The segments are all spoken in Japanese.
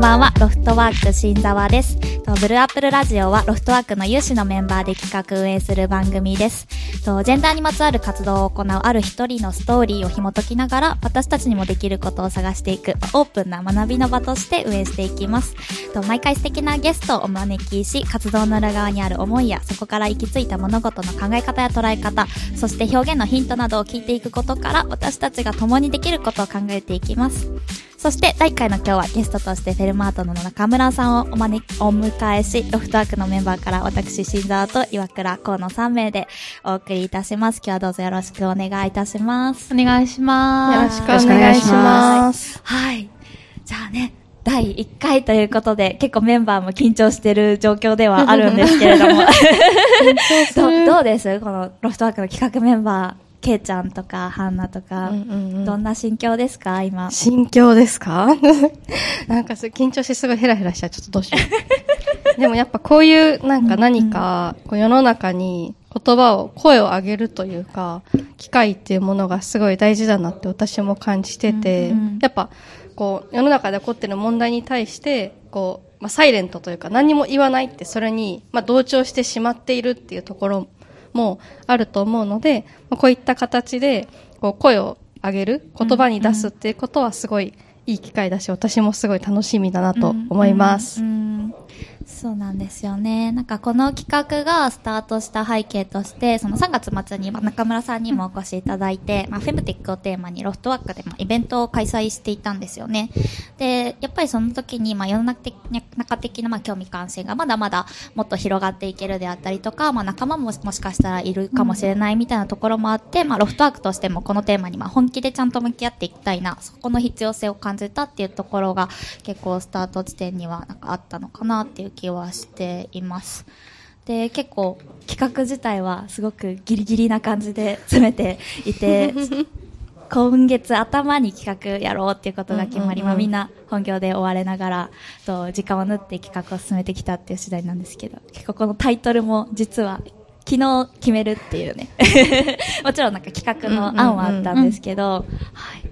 こんばんは、ロフトワーク新沢です。ブルーアップルラジオはロフトワークの有志のメンバーで企画運営する番組です。とジェンダーにまつわる活動を行うある一人のストーリーを紐解きながら、私たちにもできることを探していくオープンな学びの場として運営していきます。と毎回素敵なゲストをお招きし、活動の裏側にある思いや、そこから行き着いた物事の考え方や捉え方、そして表現のヒントなどを聞いていくことから、私たちが共にできることを考えていきます。そして、第1回の今日はゲストとしてフェルマートの中村さんをお招き、お迎えし、ロフトワークのメンバーから私、新沢と岩倉河の3名でお送りいたします。今日はどうぞよろしくお願いいたします。お願いします。よろしくお願いします。はい。じゃあね、第1回ということで、結構メンバーも緊張してる状況ではあるんですけれども。どどうです？このロフトワークの企画メンバー、ケイちゃんとか、ハンナとか、うんうんうんどんな心境ですか今？心境ですか？なんかす緊張してすごいヘラヘラしちゃう。ちょっとどうしよう。でもやっぱこういうなんか何か、こう世の中に言葉を、声を上げるというか、機会っていうものがすごい大事だなって私も感じてて、うんうんやっぱこう世の中で起こってる問題に対して、こう、まあ、サイレントというか何も言わないってそれに、まあ、同調してしまっているっていうところもあると思うので、まあ、こういった形でこう声を上げる言葉に出すっていうことはすごいいい機会だし、私もすごい楽しみだなと思います。うんうんうんそうなんですよね。なんかこの企画がスタートした背景として、その3月末に中村さんにもお越しいただいて、まあ、フェムテックをテーマにロフトワークでもイベントを開催していたんですよね。で、やっぱりその時にまあ世の中的中的なまあ興味関心がまだまだもっと広がっていけるであったりとか、まあ仲間ももしかしたらいるかもしれないみたいなところもあって、まあロフトワークとしてもこのテーマにまあ本気でちゃんと向き合っていきたいな、そこの必要性を感じたっていうところが結構スタート地点にはなんかあったのかなっていう気はしています。で、結構企画自体はすごくギリギリな感じで詰めていて、今月頭に企画やろうっていうことが決まり、まあみんな本業で追われながら、と時間を縫って企画を進めてきたっていう次第なんですけど、結構このタイトルも実は昨日決めるっていうね。もちろんなんか企画の案はあったんですけど、はい。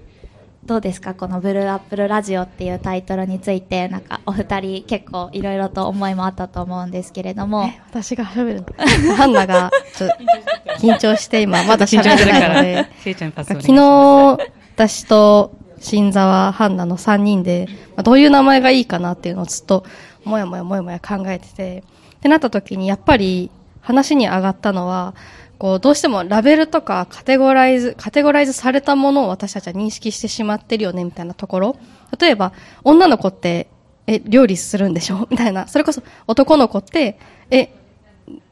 どうですか？このブルーアップルラジオっていうタイトルについて、なんかお二人結構いろいろと思いもあったと思うんですけれども、え私が喋るの？ハンナがちょっと緊張して今まだ喋れないので、昨日、私と新沢、ハンナの3人で、まあどういう名前がいいかなっていうのをずっと、もやもやもやもや考えてて、ってなった時に、やっぱり話に上がったのは、こう、どうしてもラベルとかカテゴライズ、カテゴライズされたものを私たちは認識してしまってるよね、みたいなところ。例えば、女の子って、え、料理するんでしょ？みたいな。それこそ男の子って、え、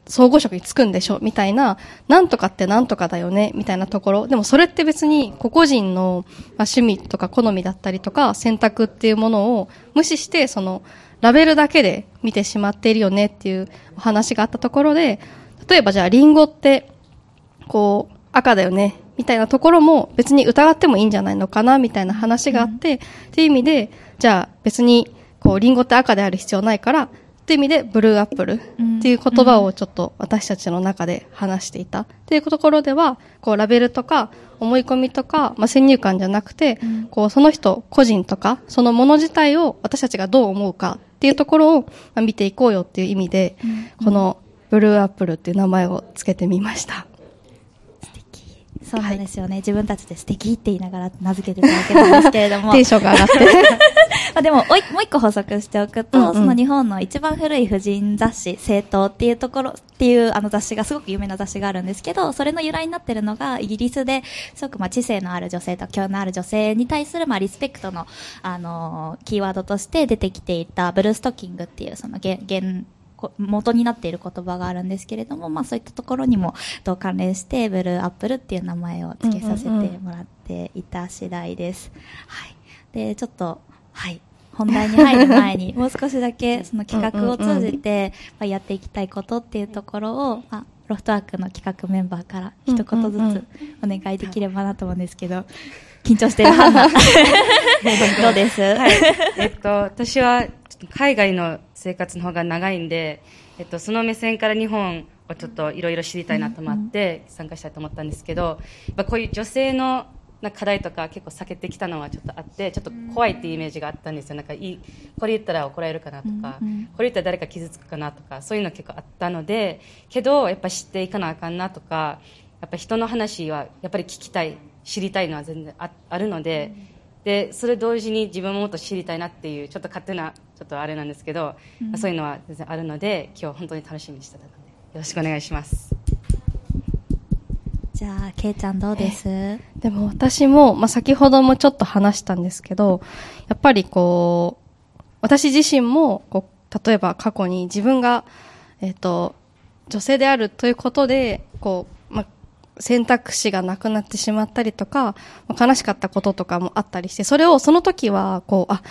総合職に就くんでしょ？みたいな、なんとかってなんとかだよね？みたいなところ。でもそれって別に個々人の、まあ、趣味とか好みだったりとか選択っていうものを無視して、そのラベルだけで見てしまっているよねっていうお話があったところで、例えばじゃあリンゴって、こう、赤だよねみたいなところも別に疑ってもいいんじゃないのかなみたいな話があって、っていう意味で、じゃあ別に、こう、リンゴって赤である必要ないから、っていう意味で、ブルーアップルっていう言葉をちょっと私たちの中で話していた。っていうところでは、こう、ラベルとか、思い込みとか、まあ、先入観じゃなくて、こう、その人個人とか、そのもの自体を私たちがどう思うかっていうところを、まあ、見ていこうよっていう意味で、この、ブルーアップルっていう名前をつけてみました。そうなんですよね。自分たちで素敵って言いながら名付けていただけたんですけれども。テンションが上がって。まあでも、おいもう一個補足しておくと、うんうんその日本の一番古い婦人雑誌、政党っていうところ、っていうあの雑誌がすごく有名な雑誌があるんですけど、それの由来になってるのが、イギリスで、すごくまあ知性のある女性と教養のある女性に対するまあリスペクトの、あのーキーワードとして出てきていた、ブルーストッキングっていう、その原、原、こ元になっている言葉があるんですけれども、まあそういったところにもと関連して、ブルーアップルっていう名前を付けさせてもらっていた次第です。はい。で、ちょっと、はい。本題に入る前に、もう少しだけその企画を通じて、まあ、やっていきたいことっていうところを、まあ、ロフトワークの企画メンバーから一言ずつお願いできればなと思うんですけど、緊張してるハンナ。どうです、はい。えっと、私は、海外の生活の方が長いんで、えっと、その目線から日本をちょっといろいろ知りたいなと思って参加したいと思ったんですけど、やっぱこういう女性のな課題とか結構避けてきたのはちょっとあってちょっと怖いっていうイメージがあったんですよなんかいいこれ言ったら怒られるかなとか、うんうんこれ言ったら誰か傷つくかなとかそういうの結構あったのでけどやっぱ知っていかなあかんなとかやっぱ人の話はやっぱり聞きたい知りたいのは全然ああるので,、でそれ同時に自分ももっと知りたいなっていうちょっと勝手なちょっとあれなんですけど、そういうのは全然あるので今日本当に楽しみにしてたのでよろしくお願いします。じゃあ、けいちゃんどうです？でも私も、まあ、先ほどもちょっと話したんですけど、やっぱりこう、私自身も、こう、例えば過去に自分が、えっ、と、女性であるということで、こう、まあ、選択肢がなくなってしまったりとか、悲しかったこととかもあったりして、それをその時は、こう、あ、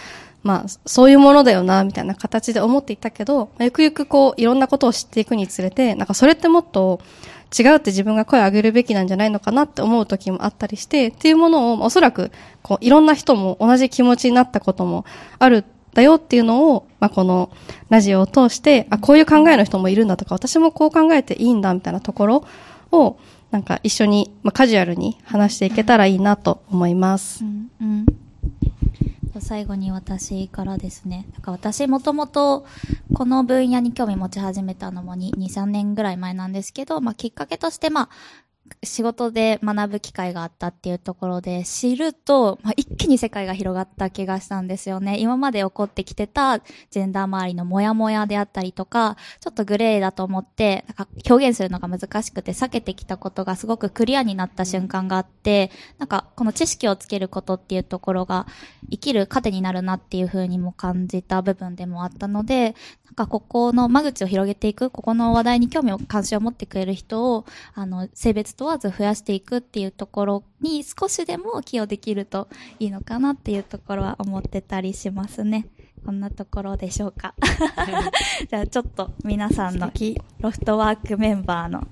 まあ、そういうものだよな、みたいな形で思っていたけど、ゆくゆくこう、いろんなことを知っていくにつれて、なんかそれってもっと違うって自分が声を上げるべきなんじゃないのかなって思う時もあったりして、っていうものを、おそらく、こう、いろんな人も同じ気持ちになったこともあるだよっていうのを、まあ、このラジオを通して、あ、こういう考えの人もいるんだとか、私もこう考えていいんだみたいなところを、なんか一緒に、まあ、カジュアルに話していけたらいいなと思います。うんうん最後に私からですね。なんか私もともとこの分野に興味持ち始めたのも2、2 3年ぐらい前なんですけど、まあきっかけとしてまあ仕事で学ぶ機会があったっていうところで知ると、まあ、一気に世界が広がった気がしたんですよね。今まで起こってきてたジェンダー周りのモヤモヤであったりとか、ちょっとグレーだと思って、なんか表現するのが難しくて避けてきたことがすごくクリアになった瞬間があって、なんかこの知識をつけることっていうところが生きる糧になるなっていう風にも感じた部分でもあったので、なんかここの間口を広げていく、ここの話題に興味を関心を持ってくれる人を、あの、性別問わず増やしていくっていうところに少しでも寄与できるといいのかなっていうところは思ってたりしますね。こんなところでしょうか。じゃあちょっと皆さんのロフトワークメンバーの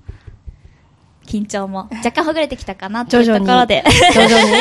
緊張も若干ほぐれてきたかなっていうところで。徐々に？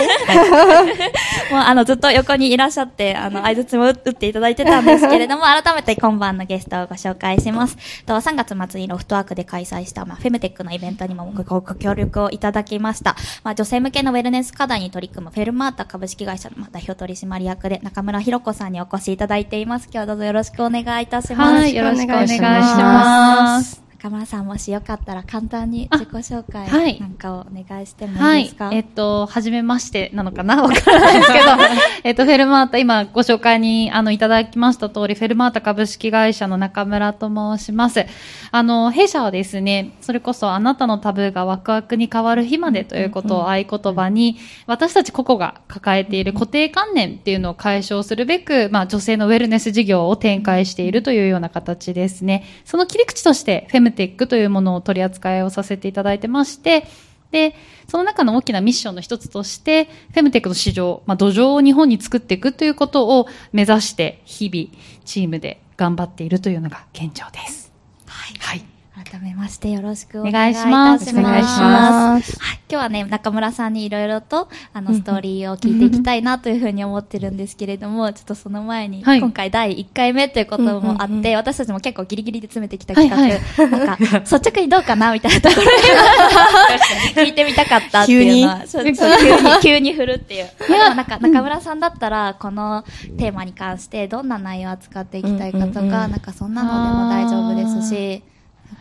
もうあのずっと横にいらっしゃって、あの、相槌も打っていただいてたんですけれども、改めて今晩のゲストをご紹介します。と3月末にロフトワークで開催した、まあ、フェムテックのイベントにもご協力をいただきました。まあ、女性向けのウェルネス課題に取り組むフェルマータ株式会社のまあ代表取締役で中村弘子さんにお越しいただいています。今日どうぞよろしくお願いいたします。はい、よろしくお願いし。ます中村さんもしよかったら簡単に自己紹介はいなんかをお願いしてもはいいいですか、。えっと、はじめましてなのかな？わからないですけど、えっと、フェルマータ、今ご紹介に、あの、いただきました通り、フェルマータ株式会社の中村と申します。あの、弊社はですね、それこそあなたのタブーがワクワクに変わる日までということを合言葉に、私たち個々が抱えている固定観念っていうのを解消するべく、まあ、女性のウェルネス事業を展開しているというような形ですね。その切り口として、フェムテックというものを取り扱いをさせていただいてまして、で、その中の大きなミッションの一つとして、フェムテックの市場、まあ、土壌を日本に作っていくということを目指して、日々、チームで頑張っているというのが現状です。はい。はい。改めましてよろしくお願いいいたししまます。す。お願いします。はい。今日はね、中村さんにいろいろと、あの、ストーリーを聞いていきたいなというふうに思ってるんですけれども、ちょっとその前に、はい。今回第1回目ということもあって、私たちも結構ギリギリで詰めてきた企画、はいはなんか、率直にどうかなみたいなところに聞いてみたかったっていうのは、急に、急に振るっていう。でもなんか、中村さんだったら、このテーマに関してどんな内容を扱っていきたいかとか、なんかそん。なのでも大丈夫ですし、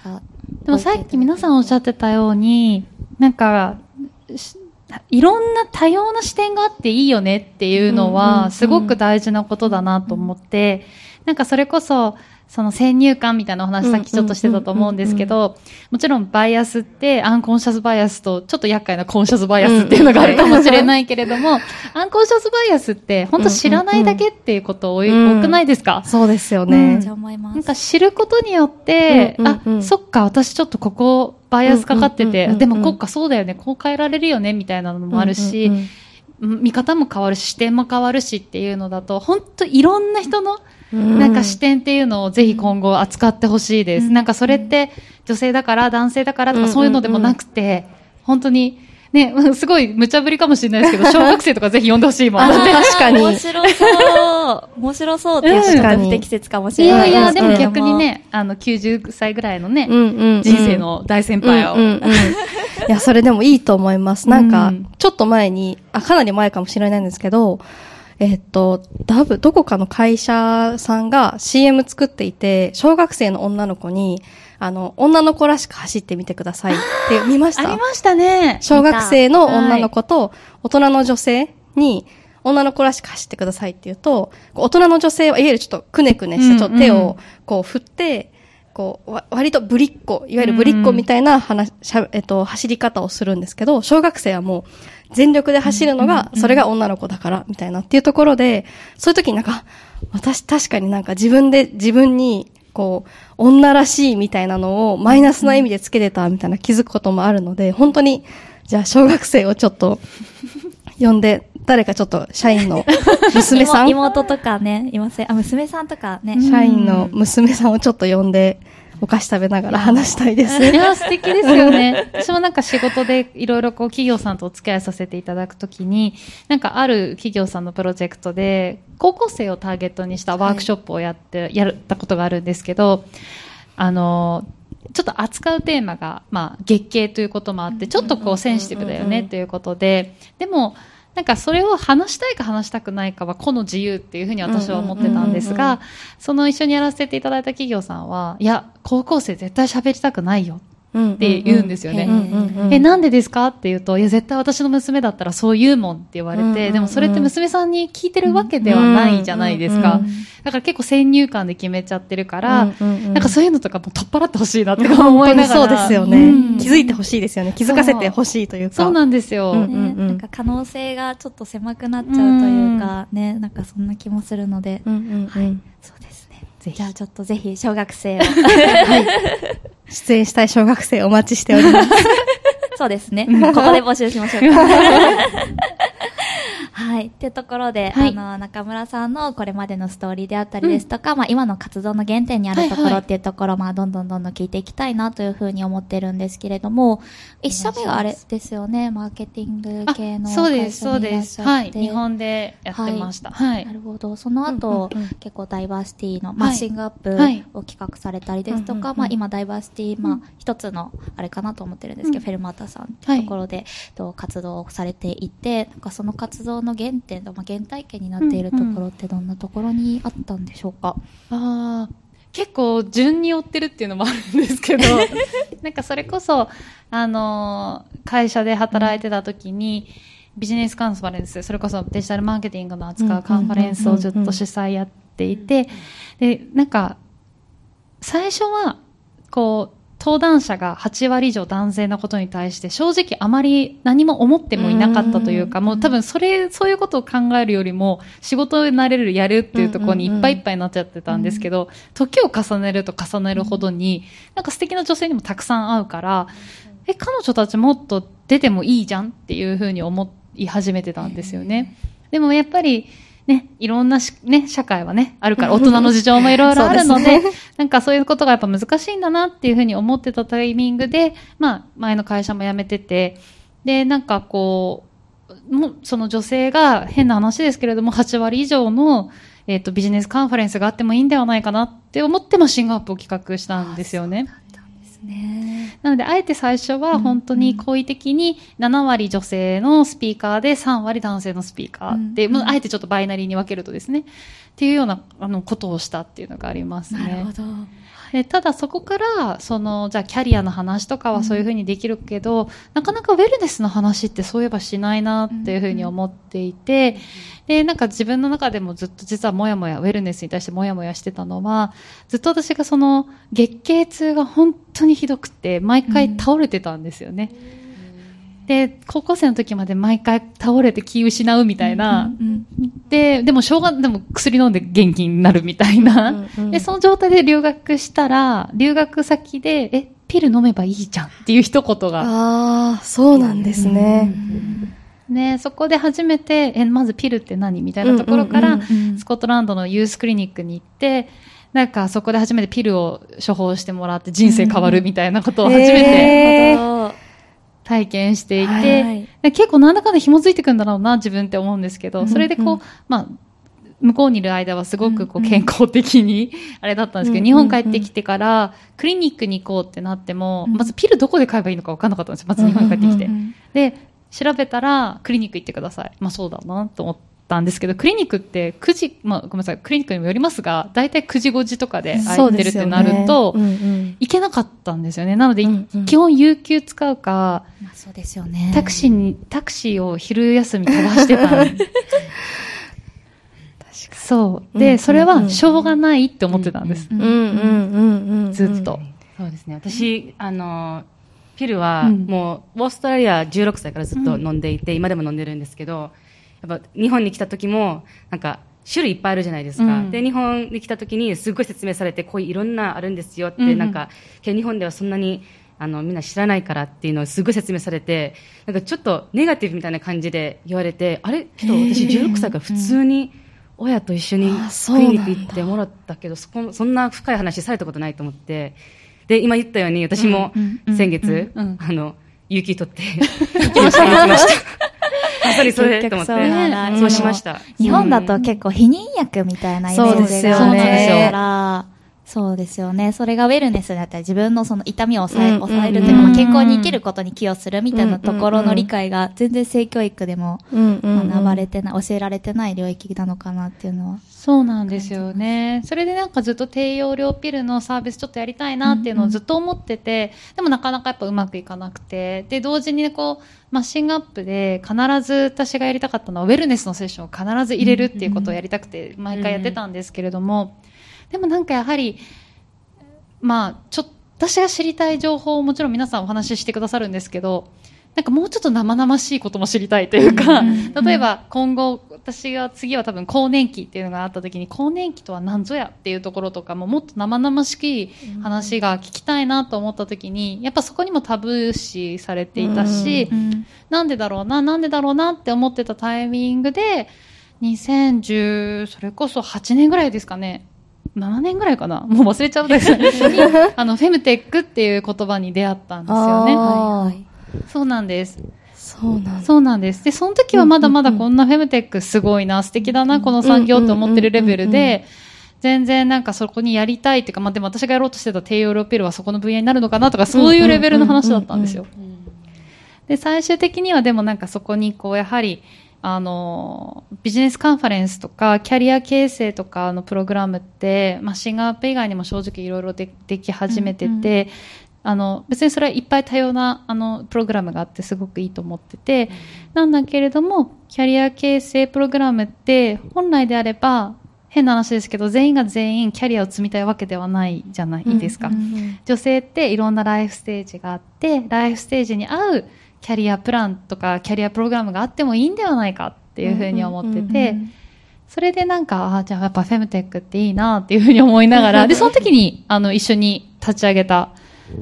か、でもさっき皆さんおっしゃってたように、なんか、しいろんな多様な視点があっていいよねっていうのは、ん。すごく大事なことだなと思って、なんかそれこそ、その先入観みたいなお話さっきちょっとしてたと思うんですけど、もちろんバイアスってアンコンシャスバイアスとちょっと厄介なコンシャスバイアスっていうのがあるかもしれないけれども、アンコンシャスバイアスって本当知らないだけっていうこと多くないですか？そうですようん。ね。じゃあ思います。なんか知ることによって、あ、そっか、私ちょっとここバイアスかかってて、でもこっかそうだよね、こう変えられるよね、みたいなのもあるし、見方も変わるし、視点も変わるしっていうのだと、本当いろんな人のうんなんか視点っていうのをぜひ今後扱ってほしいです。うんなんかそれって女性だから男性だからとかそういうのでもなくて、本当に、ね、すごい無茶ぶりかもしれないですけど、小学生とかぜひ読んでほしいもん。あ確かに面白そう。面白そうっていううんちょっと不適切かもしいれないやいや、すけれどでも逆に。ね、あの、90歳ぐらいのね、うんうんうん人生の大先輩を、うんうんうんいや、それでもいいと思います。なんかうん、ちょっと前に、あ、かなり前かもしれないんですけど、えっと、ダブ、どこかの会社さんが CM 作っていて、小学生の女の子に、あの、女の子らしく走ってみてくださいって見ました。ありましたね。小学生の女の子と大人の女性に、女の子らしく走ってくださいって言うと、大人の女性はいわゆるちょっとくねくねして、ちょっと手をこう振って、こう、わ割とぶりっ子、いわゆるぶりっ子みたいな話、しゃえっと、走り方をするんですけど、小学生はもう全力で走るのが、それが女の子だから、みたいなっていうところで、そういう時になんか、私確かになんか自分で自分に、こう、女らしいみたいなのをマイナスな意味でつけてたみたいな気づくこともあるので、本当に、じゃあ小学生をちょっと、呼んで、誰かちょっと社員の 娘さん？妹妹とかね、いません。あ、娘さんとかね。社員の娘さんをちょっと呼んで、お菓子食べながら話したいです。いや、素敵ですよね。私もなんか仕事でいろいろこう企業さんとお付き合いさせていただくときに、なんかある企業さんのプロジェクトで、高校生をターゲットにしたワークショップをやって、やったことがあるんですけど、あの、ちょっと扱うテーマが、まあ、月経ということもあって、ちょっとこうセンシティブだよねということで、でも、なんかそれを話したいか話したくないかは個の自由っていうふうに私は思ってたんですが、その一緒にやらせていただいた企業さんは、いや、高校生絶対喋りたくないよっって言うんですよね。え、え、なんでですか？って言うと、いや、絶対私の娘だったらそう言うもんって言われて、うんうんうん。でもそれって娘さんに聞いてるわけではないじゃないですか。うんうん。だから結構先入観で決めちゃってるから、うんうんうん。なんかそういうのとかも取っ払ってほしいなって本思いながら。当にそうですよね、うん。気づいてほしいですよね。気づかせてほしいというか。そう。なんですよ。なんか可能性がちょっと狭くなっちゃうというか、ね、なんかそんな気もするので、うんうんうん。そうですね。じゃあちょっとぜひ小学生を。出演したい小学生お待ちしております。そうですね。ここで募集しましょうか。はい。っていうところで、はい。あの、中村さんのこれまでのストーリーであったりですとか、まあ今の活動の原点にあるとこはいはい。ろっていうところ、まあどんどんどんどん聞いていきたいなというふうに思ってるんですけれども、一社目があれですよね、マーケティング系のあそうです、会社そうです。はい。日本でやってました。はい。な。るほど。その後、うんうんうん。結構ダイバーシティのマッシングアップはい。を企画されたりですとか、うんうんうん。まあ今ダイバーシティ、まあ一つのあれかなと思ってるんですけど、うん。フェルマータさんっていうところで、と活動をされていて、なんかその活動の原点と、まあ原体験になっているところってどんなところにあったんでしょうか、ああ、結構順に追ってるっていうのもあるんですけど、なんかそれこそ、あのー会社で働いてた時に、ビジネスカンファレンス、それこそデジタルマーケティングの扱うカンファレンスをずっと主催やっていて、で、なんか、最初は、こう、登壇者が8割以上男性のことに対して正直あまり何も思ってもいなかったというか、もう多分それ、そういうことを考えるよりも仕事になれる、やるっていうところにいっぱいいっぱいになっちゃってたんですけど、時を重ねると重ねるほどに、なんか素敵な女性にもたくさん会うから、え、彼女たちもっと出てもいいじゃんっていうふうに思い始めてたんですよね。でもやっぱり、ね、いろんなし、ね、社会はね、あるから、大人の事情も いろいろあるので、なんかそういうことがやっぱ難しいんだなっていうふうに思ってたタイミングで、まあ、前の会社も辞めてて、で、なんかこう、もうその女性が変な話ですけれども、8割以上の、えっ、と、ビジネスカンファレンスがあってもいいんではないかなって思って、まあ、シングアップを企画したんですよね。ね。なので、あえて最初は本当に好意的に7割女性のスピーカーで3割男性のスピーカーで、うんもうあえてちょっとバイナリーに分けるとですね、っていうようなあのことをしたっていうのがありますね。なるほど。でただそこから、その、じゃあキャリアの話とかはそういうふうにできるけど、なかなかウェルネスの話ってそういえばしないなっていうふうに思っていて、で、なんか自分の中でもずっと実はもやもや、ウェルネスに対してもやもやしてたのは、ずっと私がその、月経痛が本当にひどくて、毎回倒れてたんですよね。で、高校生の時まで毎回倒れて気失うみたいな、うんうんで、でもしょうが、でも薬飲んで元気になるみたいな。うんうんで、その状態で留学したら、留学先で、え、ピル飲めばいいじゃんっていう一言が。ああ、そうなんですね。ね、そこで初めて、え、まずピルって何みたいなところから、うんうんうんスコットランドのユースクリニックに行って、なんかそこで初めてピルを処方してもらって人生変わるみたいなことを初めて。へーなるほど体験していて、はいはい。で結構なんだかんだ紐づいてくんだろうな、自分って思うんですけど、それでこう、うんまあ、向こうにいる間はすごくこううんうん健康的に あれだったんですけど、うん日本帰ってきてからクリニックに行こうってなっても、うん。まずピルどこで買えばいいのか分かんなかったんですよ。まず日本に帰ってきて。うんうんで、調べたらクリニック行ってください。まあそうだなと思ったんですけど、クリニックって9時、まあごめんなさい、クリニックにもよりますが、だいたい9時5時とかで空いてるってなると、そうですよね行けなかったんですよね。なので、うんうん基本有給使うか、まあそうですよね。タクシーに、タクシーを昼休み飛ばしてたんです。そう。で、うんうんそれはしょうがないって思ってたんです。うんうんうんうんうんうん。ずっと。そうですね。私、あの、ピルはうんもう、オーストラリア16歳からずっと飲んでいて、今でも飲んでるんですけど、やっぱ日本に来た時も、なんか、種類いっぱいあるじゃないですか。うん。で、日本に来た時にすごい説明されて、こういういろんなあるんですよって、うん。うんなんか、日本ではそんなに、あの、みんな知らないからっていうのをすごい説明されて、なんかちょっとネガティブみたいな感じで言われて、あれ？けど私16歳から普通に親と一緒にクリニック行ってもらったけど、そこ、そんな深い話されたことないと思って、で、今言ったように、私も先月、あの、有給取って、行きました。行きました。まさにそれと思って、そうしました。日本だと結構避妊薬みたいなイメージがあるそうですよねから、そうですよね。それがウェルネスだったり自分のその痛みを抑え,、うん抑えるというか、健康に生きることに寄与するみたいなところの理解が全然性教育でも学ばれてない、教えられてない領域なのかなっていうのは。そうなんですよね。それでなんかずっと低用量ピルのサービスちょっとやりたいなっていうのをずっと思ってて、でもなかなかやっぱうまくいかなくて、で、同時にね、こう、マッシングアップで必ず私がやりたかったのはウェルネスのセッションを必ず入れるっていうことをやりたくて、毎回やってたんですけれども、でもなんかやはり、まあ、ちょっと、私が知りたい情報をもちろん皆さんお話ししてくださるんですけど、なんかもうちょっと生々しいことも知りたいというか、例えば今後、私が次は多分更年期っていうのがあった時に、更年期とは何ぞやっていうところとかももっと生々しき話が聞きたいなと思った時に、やっぱそこにもタブー視されていたし、うんなんでだろうな、なんでだろうなって思ってたタイミングで、2010、それこそ8年ぐらいですかね。7年ぐらいかなもう忘れちゃうです。に あの、フェムテックっていう言葉に出会ったんですよね。はいそうなんです。そうなんだ。そうなんです。で、その時はまだまだこんなフェムテックすごいな、素敵だな、この産業って思ってるレベルうんうんうんで、全然なんかそこにやりたいっていうか、まあでも私がやろうとしてた低用量ピルはそこの分野になるのかなとか、そういうレベルの話だったんですよ。で、最終的にはでもなんかそこにこう、やはり、あの、ビジネスカンファレンスとか、キャリア形成とかのプログラムって、まあ、シンガーアップ以外にも正直いろいろででき始めてて、あの、別にそれはいっぱい多様な、あの、プログラムがあってすごくいいと思ってて、なんだけれども、キャリア形成プログラムって、本来であれば、変な話ですけど、全員が全員キャリアを積みたいわけではないじゃないですか。女性っていろんなライフステージがあって、ライフステージに合うキャリアプランとかキャリアプログラムがあってもいいんではないかっていうふうに思ってて、それでなんか、ああ、じゃあやっぱフェムテックっていいなっていうふうに思いながら、で、その時に、あの、一緒に立ち上げた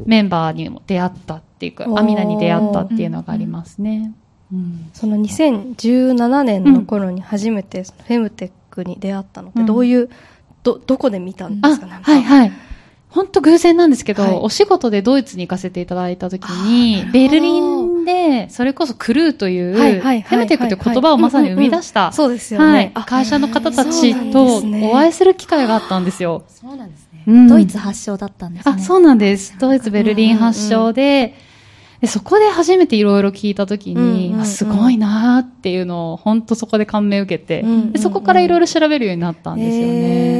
メンバーにも出会ったっていうか、アミナに出会ったっていうのがありますね。うん。その2017年の頃に初めてフェムテックに出会ったのってどういう、ど、どこで見たんですか、あなんかはいはい。本当偶然なんですけど、はいお仕事でドイツに行かせていただいたときにベルリンで、それこそクルーという、はいはいはいはいフェムテックという言葉をまさに生み出した、そうですよね。はい、あ会社の方たちとお会いする機会があったんですよ。そうなんですね。うんドイツ発祥だったんですね。あ、そうなんです。ドイツ、ベルリン発祥で、でそこで初めていろいろ聞いたときに、うんうんうんあすごいなーっていうのを、本当そこで感銘を受けて、うんうんうんでそこからいろいろ調べるようになったんですよえ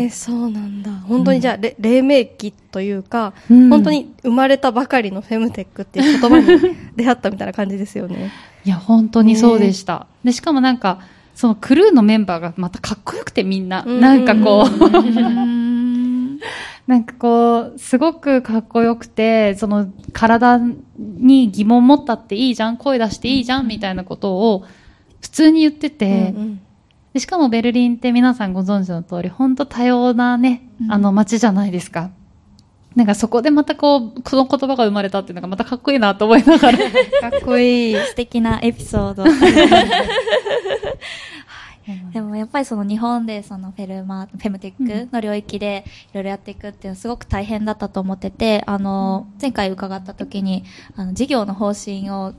ねー。そうなんだ。本当にじゃあ、れ黎明期というか、うん本当に生まれたばかりのフェムテックっていう言葉に出会ったみたいな感じですよね。いや、本当にそうでした。で、しかもなんか、そのクルーのメンバーがまたかっこよくてみんな、うんなんかこう、う んなんかこう、すごくかっこよくて、その体に疑問持ったっていいじゃん、声出していいじゃん、みたいなことを普通に言ってて、うんでしかもベルリンって皆さんご存知の通り、本当多様なね、あの街じゃないですか。なんかそこでまたこう、この言葉が生まれたっていうのがまたかっこいいなと思いながら。かっこいい。素敵なエピソード。でもやっぱりその日本でそのフェルマ、フェムテックの領域でいろいろやっていくっていうのはすごく大変だったと思ってて、あの、前回伺った時に、あの、事業の方針を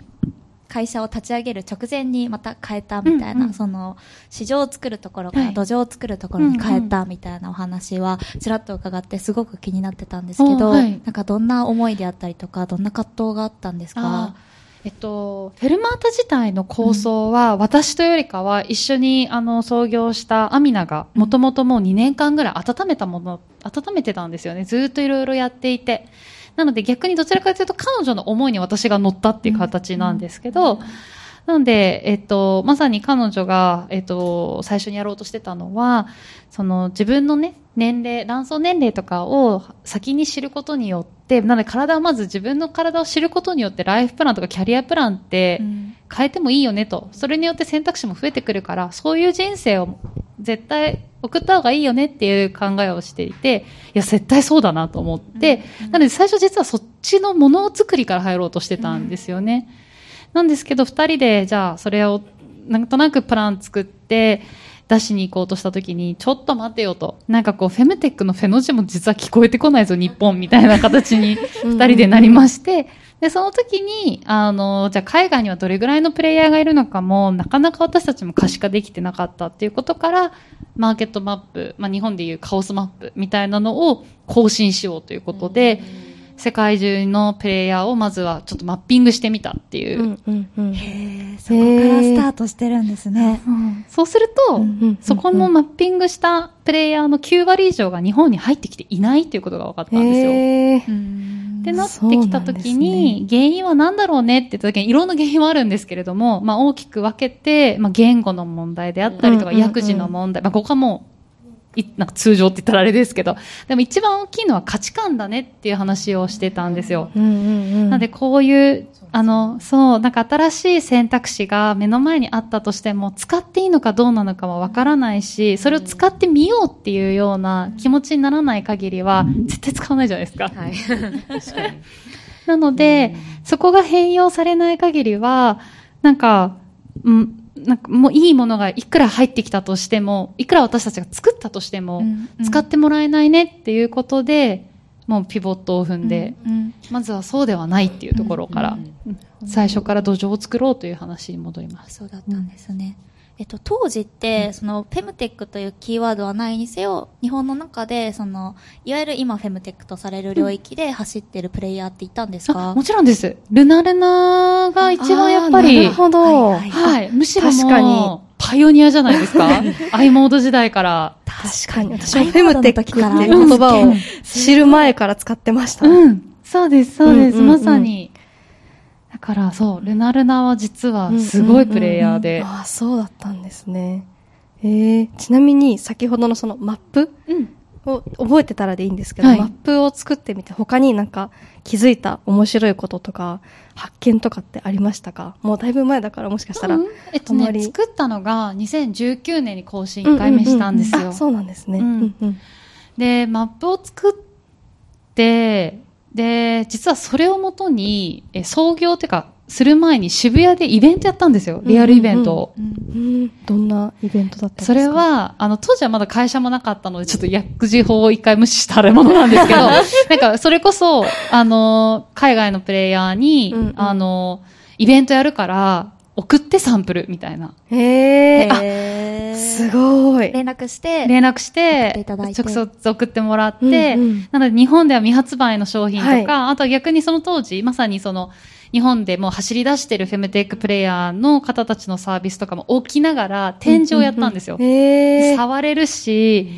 会社を立ち上げる直前にまた変えたみたいな、うんうん。その市場を作るところからはい。土壌を作るところに変えたみたいなお話はちらっと伺ってすごく気になってたんですけど、おはい。なんかどんな思いであったりとかどんな葛藤があったんですあかえっと、フェルマータ自体の構想は、私というよりかは一緒にあの創業したアミナがもともともう2年間ぐらい温めたもの、温めてたんですよね。ずーっといろいろやっていて。なので逆にどちらかというと彼女の思いに私が乗ったっていう形なんですけど、なので、えっと、まさに彼女が、えっと、最初にやろうとしてたのは、その自分のね、年齢、卵巣年齢とかを先に知ることによって、なので体をまず自分の体を知ることによってライフプランとかキャリアプランってうん変えてもいいよねと。それによって選択肢も増えてくるから、そういう人生を絶対送った方がいいよねっていう考えをしていて、いや、絶対そうだなと思って、なので最初実はそっちのものづくりから入ろうとしてたんですよね。なんですけど、二人で、じゃあ、それを、なんとなくプラン作って、出しに行こうとしたときに、ちょっと待てよと。なんかこう、フェムテックのフェの字も実は聞こえてこないぞ、日本みたいな形に 二人でなりまして、で、その時に、あの、じゃあ海外にはどれぐらいのプレイヤーがいるのかも、なかなか私たちも可視化できてなかったっていうことから、マーケットマップ、まあ日本でいうカオスマップみたいなのを更新しようということで、世界中のプレイヤーをまずはちょっとマッピングしてみたっていう。うんうんうん。へーそこからスタートしてるんですね。そうすると、うんうんそこのマッピングしたプレイヤーの9割以上が日本に入ってきていないっていうことが分かったんですよ。へー。うん。ってなってきたときに、原因は何だろうねって言ったときに、いろんな原因はあるんですけれども、まあ大きく分けて、まあ言語の問題であったりとか、うんうんうん。薬事の問題、まあここはもう、いなんか通常って言ったらあれですけど、でも一番大きいのは価値観だねっていう話をしてたんですよ。うんうんうん。なのでこういう、あの、そう、なんか新しい選択肢が目の前にあったとしても、使っていいのかどうなのかはわからないし、それを使ってみようっていうような気持ちにならない限りは、絶対使わないじゃないですか。はい。なので、そこが変容されない限りは、なんか、うん、なんかもういいものがいくら入ってきたとしても、いくら私たちが作ったとしても、うんうん使ってもらえないねっていうことで、もうピボットを踏んで、うんうんまずはそうではないっていうところから、うん最初から土壌を作ろうという話に戻ります。そうだったんですね。えっと、当時って、その、フェムテックというキーワードはないにせよ、日本の中で、その、いわゆる今フェムテックとされる領域で走ってるプレイヤーっていたんですあかもちろんです。ルナルナが一番やっぱり、なるほど。はいはい、むしろ確かにパイオニアじゃないですか ?i モード時代から。確かに。私もフェムテックってから言葉を知る前から使ってました。うん。そうです、そうです。うんうんうんまさに。だから、そう、ルナルナは実はすごいプレイヤーで。ああ、そうだったんですね。えー、ちなみに先ほどのそのマップうん。を覚えてたらでいいんですけど、はいマップを作ってみて他になんか気づいた面白いこととか発見とかってありましたか？もうだいぶ前だからもしかしたら。うんえっとね、作ったのが2019年に更新1回目したんですよ。うううあそうなんですね。うんうんうんで、マップを作って、で、実はそれをもとに、え創業っていうか、する前に渋谷でイベントやったんですよ。リアルイベントを。うんうんどんなイベントだったんですか？それ、は、あの、当時はまだ会社もなかったので、ちょっと薬事法を一回無視したあれものなんですけど、なんか、それこそ、あの、海外のプレイヤーに、うんうんあの、イベントやるから、送ってサンプルみたいな。へえ、あ、すごい。連絡して、連絡して、送っていただいて直接送ってもらって、うんうんなので日本では未発売の商品とか、はいあとは逆にその当時、まさにその、日本でもう走り出してるフェムテックプレイヤーの方たちのサービスとかも置きながら展示をやったんですよ。へえ。触れるし、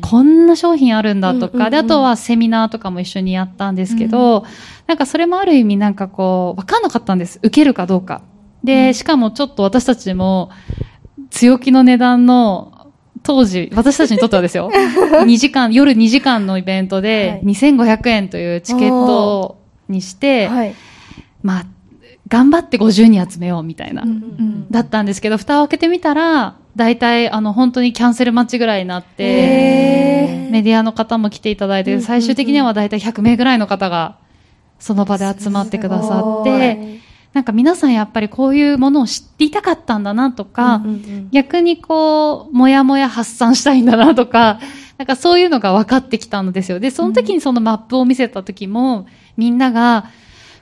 こんな商品あるんだとか、うんうんうんで、あとはセミナーとかも一緒にやったんですけど、なんかそれもある意味なんかこう、わかんなかったんです。受けるかどうか。で、しかもちょっと私たちも、強気の値段の、当時、私たちにとってはですよ、2時間、夜2時間のイベントではい。2500円というチケットにして、はい。まあ、頑張って50人集めようみたいな。うんだったんですけど、蓋を開けてみたら、大体、あの、本当にキャンセル待ちぐらいになって、へメディアの方も来ていただいて、最終的には大体100名ぐらいの方が、その場で集まってくださって、いなんか皆さんやっぱりこういうものを知っていたかったんだなとか、うんうんうん逆にこう、もやもや発散したいんだなとか、なんかそういうのが分かってきたんですよ。で、その時にそのマップを見せた時も、みんなが、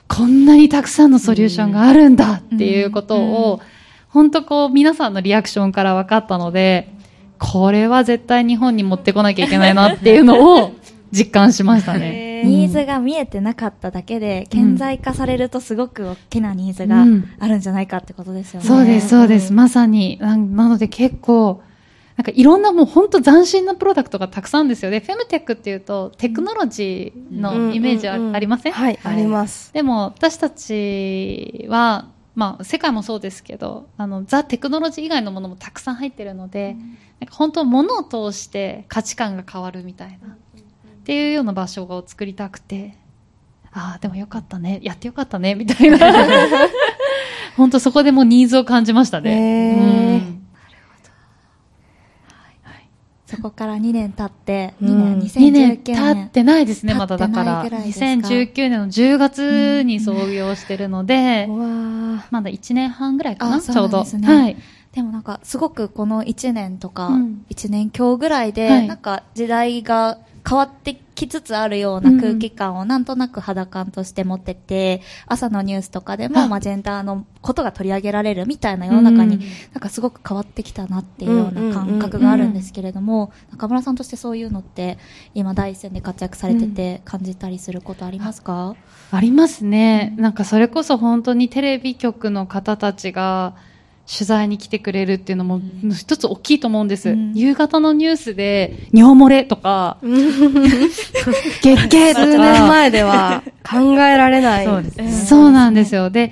こんなにたくさんのソリューションがあるんだっていうことを、本当こう皆さんのリアクションから分かったので、これは絶対日本に持ってこなきゃいけないなっていうのを実感しましたね。ニーズが見えてなかっただけで、顕在化されるとすごく大きなニーズがあるんじゃないかってことですよね。そうです、そうです。まさに。ななので結構、なんかいろんなもう本当斬新なプロダクトがたくさんですよね。フェムテックっていうとテクノロジーのイメージあ,、ありません？はい、あります。でも私たちは、まあ世界もそうですけど、あの、ザ・テクノロジー以外のものもたくさん入ってるので、なんか本当物を通して価値観が変わるみたいな、っていうような場所を作りたくて、ああ、でもよかったね、やってよかったね、みたいな。本当そこでもうニーズを感じましたね。へー。うん。そこから2年経って、2うん。年、2年2019経年。ってないですね、まだだから。らいですか？2019年の10月に創業してるので、うわー。まだ1年半ぐらいかな、あちょうど。そうね。はい。でもなんか、すごくこの1年とかうん、1年強ぐらいで、はい。なんか時代が変わってきつつあるような空気感をなんとなく肌感として持ってて、朝のニュースとかでも、あまあ、ジェンダーのことが取り上げられるみたいな世の中に、うんなんかすごく変わってきたなっていうような感覚があるんですけれども、中村さんとしてそういうのって、今第一線で活躍されてて感じたりすることありますか、ありますね。なんかそれこそ本当にテレビ局の方たちが取材に来てくれるっていうのも一つ大きいと思うんです。うん夕方のニュースで尿漏れとか、月経と数年か、前では 考えられない。そうですねそうなんですよ。で、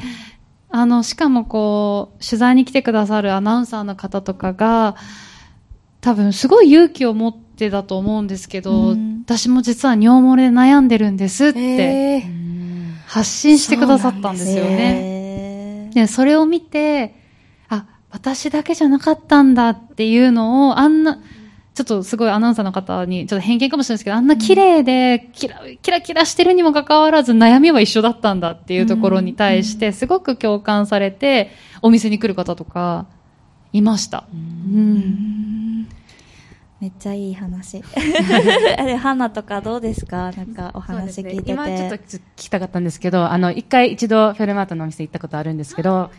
あの、しかもこう、取材に来てくださるアナウンサーの方とかが、多分すごい勇気を持ってだと思うんですけど、うん私も実は尿漏れ悩んでるんですって発信してくださったんですよね。ね。で、それを見て、あ、私だけじゃなかったんだっていうのを、あんな、ちょっとすごいアナウンサーの方に、ちょっと偏見かもしれないですけど、あんな綺麗で、キラ、キラキラしてるにもかかわらず悩みは一緒だったんだっていうところに対して、すごく共感されて、お店に来る方とか、いました。うん。めっちゃいい話。で、ハンナとかどうですか？なんかお話聞いてて。今ちょっと聞きたかったんですけど、あの、一回一度フェルマートのお店行ったことあるんですけど、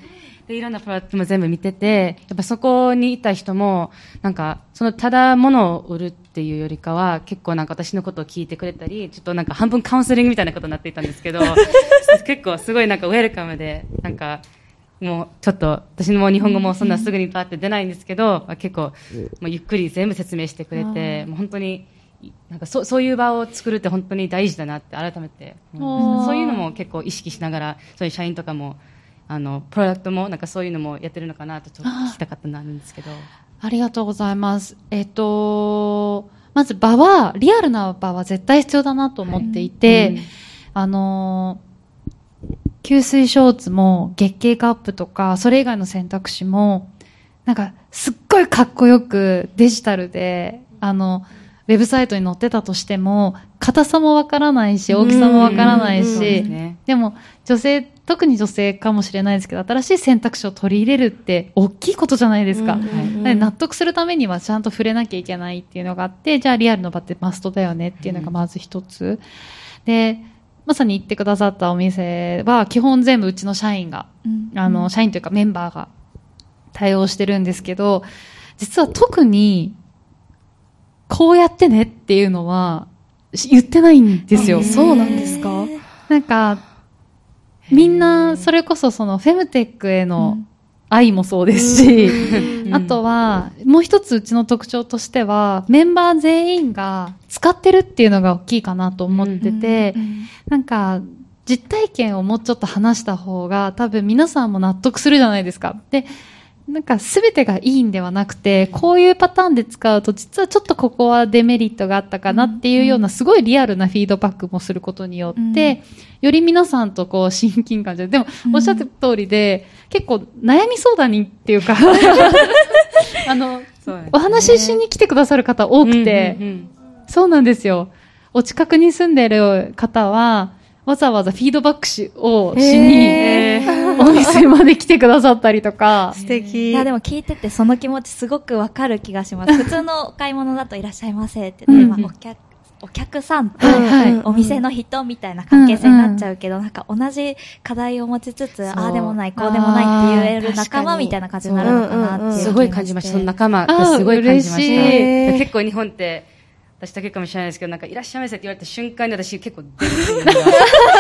で、いろんなプロダクトも全部見てて、やっぱそこにいた人も、なんか、そのただ物を売るっていうよりかは、結構なんか私のことを聞いてくれたり、ちょっとなんか半分カウンセリングみたいなことになっていたんですけど、結構すごいなんかウェルカムで、なんか、もうちょっと、私も日本語もそんなすぐにパーって出ないんですけど、結構、もうゆっくり全部説明してくれて、もう本当に、なんかそうそういう場を作るって本当に大事だなって改めてそういうのも結構意識しながら、そういう社員とかも、あの、プロダクトもなんかそういうのもやってるのかなとちょっと聞きたかったなるんですけど。ありがとうございます。えっと、まず場は、リアルな場は絶対必要だなと思っていて、うんあのー吸水ショーツも月経カップとか、それ以外の選択肢も、なんか、すっごいかっこよくデジタルで、あの、ウェブサイトに載ってたとしても、硬さもわからないし、大きさもわからないし。でも、女性、特に女性かもしれないですけど、新しい選択肢を取り入れるって、大きいことじゃないですか。納得するためにはちゃんと触れなきゃいけないっていうのがあって、じゃあリアルの場ってマストだよねっていうのがまず一つ。で、まさに言ってくださったお店は基本全部うちの社員が、うん。あの、社員というかメンバーが対応してるんですけど、実は特に、こうやってねっていうのはし言ってないんですよ。そうなんですか？なんか、みんな、それこそそのフェムテックへの愛もそうですし、あとは、もう一つうちの特徴としては、メンバー全員が使ってるっていうのが大きいかなと思ってて、なんか、実体験をもうちょっと話した方が多分皆さんも納得するじゃないですか。で、なんか全てがいいんではなくて、こういうパターンで使うと実はちょっとここはデメリットがあったかなっていうようなすごいリアルなフィードバックもすることによって、より皆さんとこう親近感じゃ、でもおっしゃってる通りで、結構悩み相談にっていうか、あの、お話ししに来てくださる方多くて、そうなんですよ。お近くに住んでる方は、わざわざフィードバックしをしへに、お店まで来てくださったりとか、素敵。いや、でも聞いててその気持ちすごくわかる気がします。普通のお買い物だといらっしゃいませってね、うんまあお客お客さんとお店の人みたいな関係性になっちゃうけど、なんか同じ課題を持ちつつ、ああでもない、こうでもないって言える仲間みたいな感じになるのかなって。すごい感じました。その仲間がすごい感じましした。い結構日本って、私だけかもしれないですけど、なんかいらっしゃいませって言われた瞬間に私結構出るっていうのが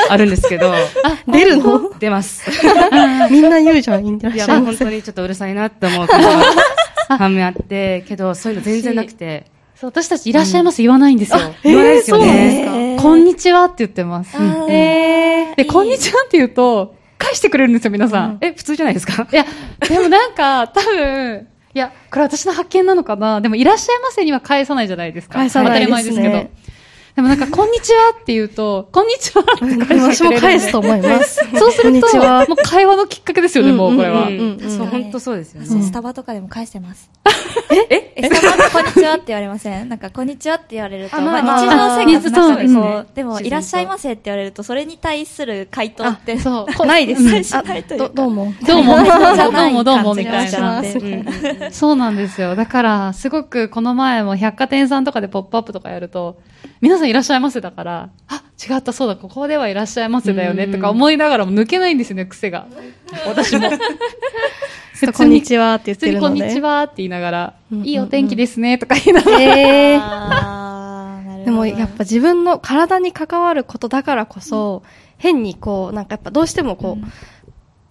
あるんですけど、出るの？出ます。みんな言うじゃん、いらっいや、もう本しゃいませ。当にちょっとうるさいなって思うことが反面あって、けどそういうの全然なくて、そう、私たちいらっしゃいます言わないんですよ。言わないですよね。こんにちはって言ってます。あーえで、こんにちはって言うと、返してくれるんですよ、皆さん。え、普通じゃないですか？いや、でもなんか、多分、いや、これ私の発見なのかなでも、いらっしゃいませには返さないじゃないですか。返さないですね当たり前ですけど。でもなんか、こんにちはって言うと、こんにちはってー、返してくれる。私も返すと思います。そうすると、もう会話のきっかけですよね、もうこれは。そう、本当そうですよね。私スタバとかでも返してます。え？え？スタバでこんにちはって言われません？なんか、こんにちはって言われると、あままああ、日常生活の中でこ日常そうう、でも、いらっしゃいませって言われると、それに対する回答って、そう。ないです。どどうも。どうも、どうもどうも、みたいな。そうなんですよ。だから、すごくこの前も百貨店さんとかでポップアップとかやると、皆さんいらっしゃいませだから、あ、違った、そうだ、ここではいらっしゃいませだよね、とか思いながらも抜けないんですよね、癖が。私も。ちょっとこんにちはって言っ普通にてるので。こんにちはって言いながら、うんうんうんいいお天気ですね、とか言いながら。えーでもやっぱ自分の体に関わることだからこそ、変にこう、なんかやっぱどうしてもこう、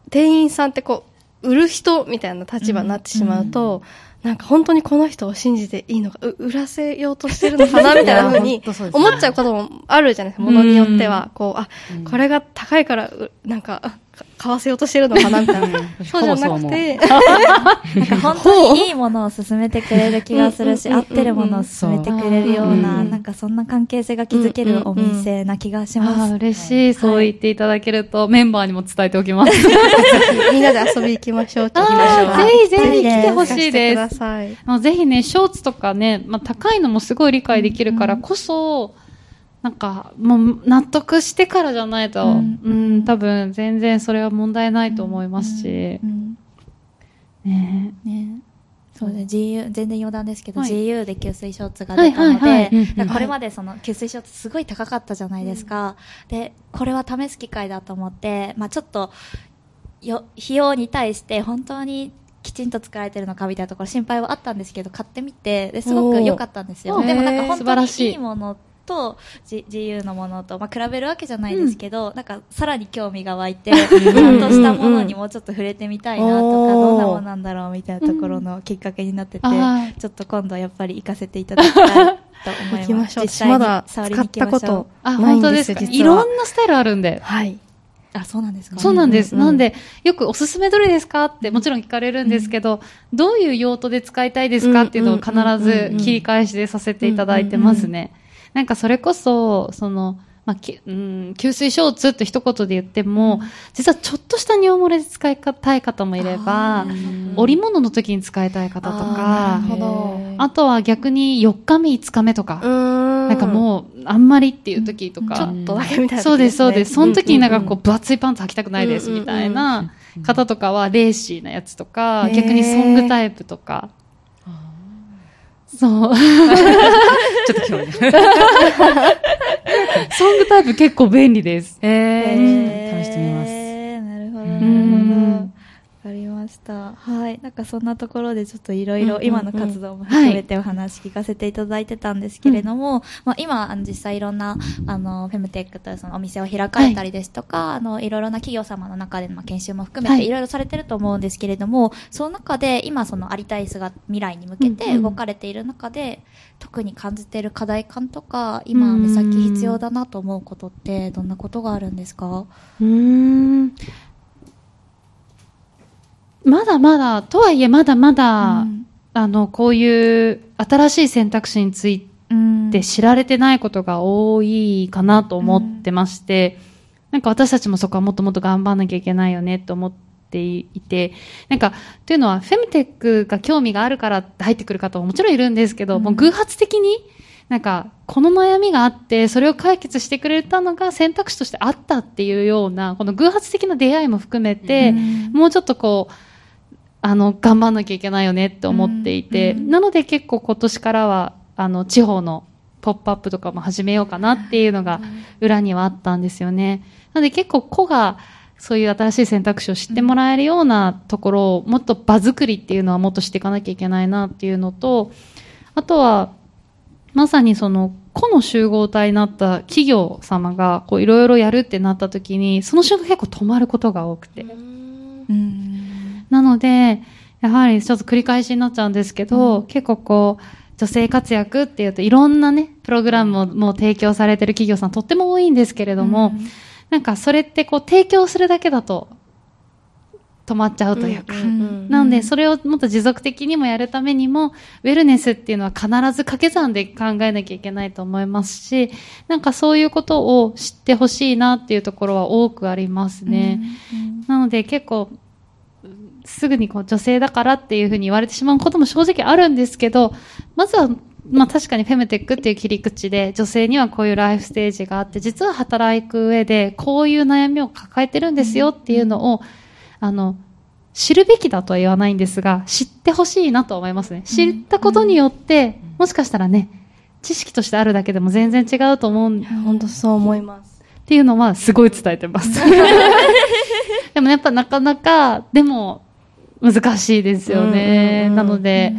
店員さんってこう、売る人みたいな立場になってしまうと、なんか本当にこの人を信じていいのか、う売らせようとしてるのかな みたいな風いやに本当そうです思っちゃうこともあるじゃないですか、ものによっては。こう、あうん、これが高いから、うなんか買わせようとしてるのかなみたいな。そうじゃなくて、なんか本当にいいものを勧めてくれる気がするし、合ってるものを勧めてくれるような、うんなんかそんな関係性が築けるお店な気がします。嬉しい。そう言っていただけると、メンバーにも伝えておきます。みんなで遊び行きましょうぜひぜひ来てほしいです。ぜひね、ショーツとかね、まあ、高いのもすごい理解できるからこそ、なんか、もう納得してからじゃないと、ううんん、多分全然それは問題ないと思いますし。う、ん。ね。ね。そうですね、GU、全然余談ですけど、はい。GU で給水ショーツが出たので、これまでその給水ショーツすごい高かったじゃないですか。で、これは試す機会だと思って、まあちょっと、よ、費用に対して本当にきちんと作られてるのかみたいなところ心配はあったんですけど、買ってみて、ですごく良かったんですよ。でもなんか本当にいいものと、G、GU のものと、まあ、比べるわけじゃないですけど、なんかさらに興味が湧いて、ちゃんとしたものにもうちょっと触れてみたいなとか、どんなものなんだろうみたいなところのきっかけになってて、ちょっと今度やっぱり行かせていただきたいと思います。行きましょう。実際に私まだ触り使ったこに行きましょうとあ、ない本当でんですか？いろ。んなスタイルあるんで。はい。あ、そうなんですか？そうなんです。うんうんうんなんで、よくおすすめどれですかってもちろん聞かれるんですけど、どういう用途で使いたいですかっていうのを必ず切り返しでさせていただいてますね。なんかそれこそ、その、まあ、きうん、吸水ショーツって一言で言っても、実はちょっとした尿漏れで使いたい方もいれば織物の時に使いたい方とかあとは逆に4日目5日目とか、ななんかもう、あんまりっていう時とか、ちょっとだけみたいな、そうです、そうです。その時になんかこう、うん分厚いパンツ履きたくないですみたいな方とかは、レーシーなやつとか逆にソングタイプとか。そう。ちょっと興味。ソングタイプ結構便利です。えへー、試してみます。ーなるほど、うんました。はい。なんかそんなところでちょっといろいろうんうんうん。今の活動も含めてお話聞かせていただいてたんですけれども、まあ今、あの実際いろんな、あの、フェムテックというそのお店を開かれたりですとか、あの、いろいろな企業様の中でのまあ研修も含めはい。ていろいろされてると思うんですけれども、その中で今そのありたい姿、未来に向けうんうん。て動かれている中で、特に感じている課題感とか、今目先必要だなと思うことってどんなことがあるんですか？うーん。まだまだ、とはいえまだまだ、うん。あの、こういう新しい選択肢について知られてないことが多いかなと思ってまして、なんか私たちもそこはもっともっと頑張んなきゃいけないよねと思っていて、なんか、というのは、フェムテックが興味があるからって入ってくる方ももちろんいるんですけど、うん。もう偶発的に、なんか、この悩みがあって、それを解決してくれたのが選択肢としてあったっていうような、この偶発的な出会いも含めて、うん。もうちょっとこう、あの、頑張んなきゃいけないよねって思っていて、うんうんなので結構今年からは、あの、地方のポップアップとかも始めようかなっていうのが裏にはあったんですよね。なので結構子がそういう新しい選択肢を知ってもらえるようなところをもっと場作りっていうのはもっとしていかなきゃいけないなっていうのと、あとは、まさにその個の集合体になった企業様がこういろいろやるってなった時に、その瞬間結構止まることが多くて。うんなので、やはりちょっと繰り返しになっちゃうんですけど、結構こう、女性活躍っていうといろんなね、プログラムをもう提供されてる企業さんとっても多いんですけれども、うんなんかそれってこう提供するだけだと止まっちゃうというか、なので、それをもっと持続的にもやるためにも、ウェルネスっていうのは必ず掛け算で考えなきゃいけないと思いますし、なんかそういうことを知ってほしいなっていうところは多くありますね。なので結構、すぐにこう女性だからっていうふうに言われてしまうことも正直あるんですけど、まずは、まあ確かにフェムテックっていう切り口で女性にはこういうライフステージがあって、実は働く上でこういう悩みを抱えてるんですよっていうのを、あの、知るべきだとは言わないんですが、知ってほしいなと思いますね。知ったことによって、もしかしたらね、知識としてあるだけでも全然違うと思うん本当そう思います。っていうのはすごい伝えてます。でもやっぱなかなか、でも難しいですよね。なので、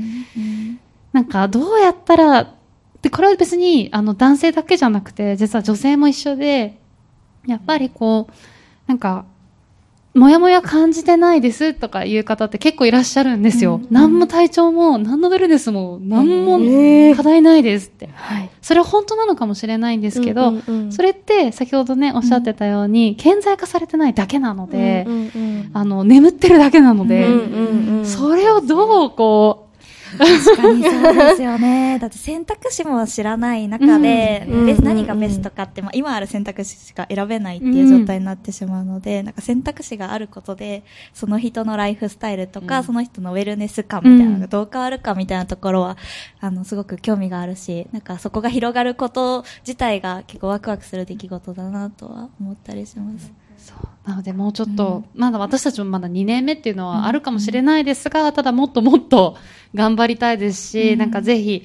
なんかどうやったら、で、これは別にあの男性だけじゃなくて、実は女性も一緒で、やっぱりこう、なんか、もやもや感じてないですとかいう方って結構いらっしゃるんですよ。何も体調も、何のウェルネスも、何も課題ないですって。はい。それは本当なのかもしれないんですけど、うんうんうんそれって先ほどね、おっしゃってたように、顕在化されてないだけなので、うんうんあの、眠ってるだけなので、うんうんうんそれをどうこ確かにそうですよね。だって選択肢も知らない中で、うん何がベストかって、まあ、今ある選択肢しか選べないっていう状態になってしまうので、なんか選択肢があることで、その人のライフスタイルとか、その人のウェルネス感みたいなのがどう変わるかみたいなところは、あの、すごく興味があるし、なんかそこが広がること自体が結構ワクワクする出来事だなとは思ったりします。う、なのでもうちょっと、まだ私たちもまだ2年目っていうのはあるかもしれないですが、ただもっともっと頑張りたいですし、なんかぜひ、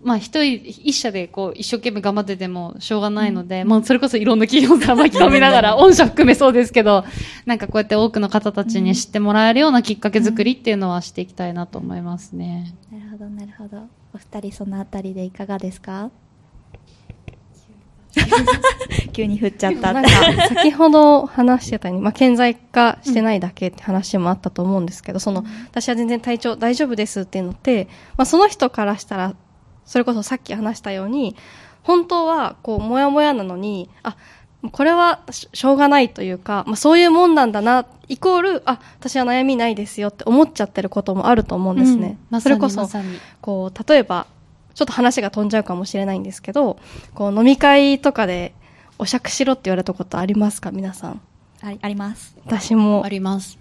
まあ一人、一社でこう一生懸命頑張っててもしょうがないので、もうそれこそいろんな企業さん巻き込みながら、御社含めそうですけど、なんかこうやって多くの方たちに知ってもらえるようなきっかけ作りっていうのはしていきたいなと思いますね。なるほど、なるほど。お二人そのあたりでいかがですか？急に振っちゃったなんか、先ほど話してたように、まあ、顕在化してないだけって話もあったと思うんですけど、その、私は全然体調大丈夫ですっていうのって、まあ、その人からしたら、それこそさっき話したように、本当は、こう、もやもやなのに、あ、これはししょうがないというか、まあ、そういうもんなんだな、イコール、あ、私は悩みないですよって思っちゃってることもあると思うんですね。まさにそれこそ、こう、例えば、ちょっと話が飛んじゃうかもしれないんですけど、こう、飲み会とかで、お酌しろって言われたことありますか？皆さん。ありあります。私もあります。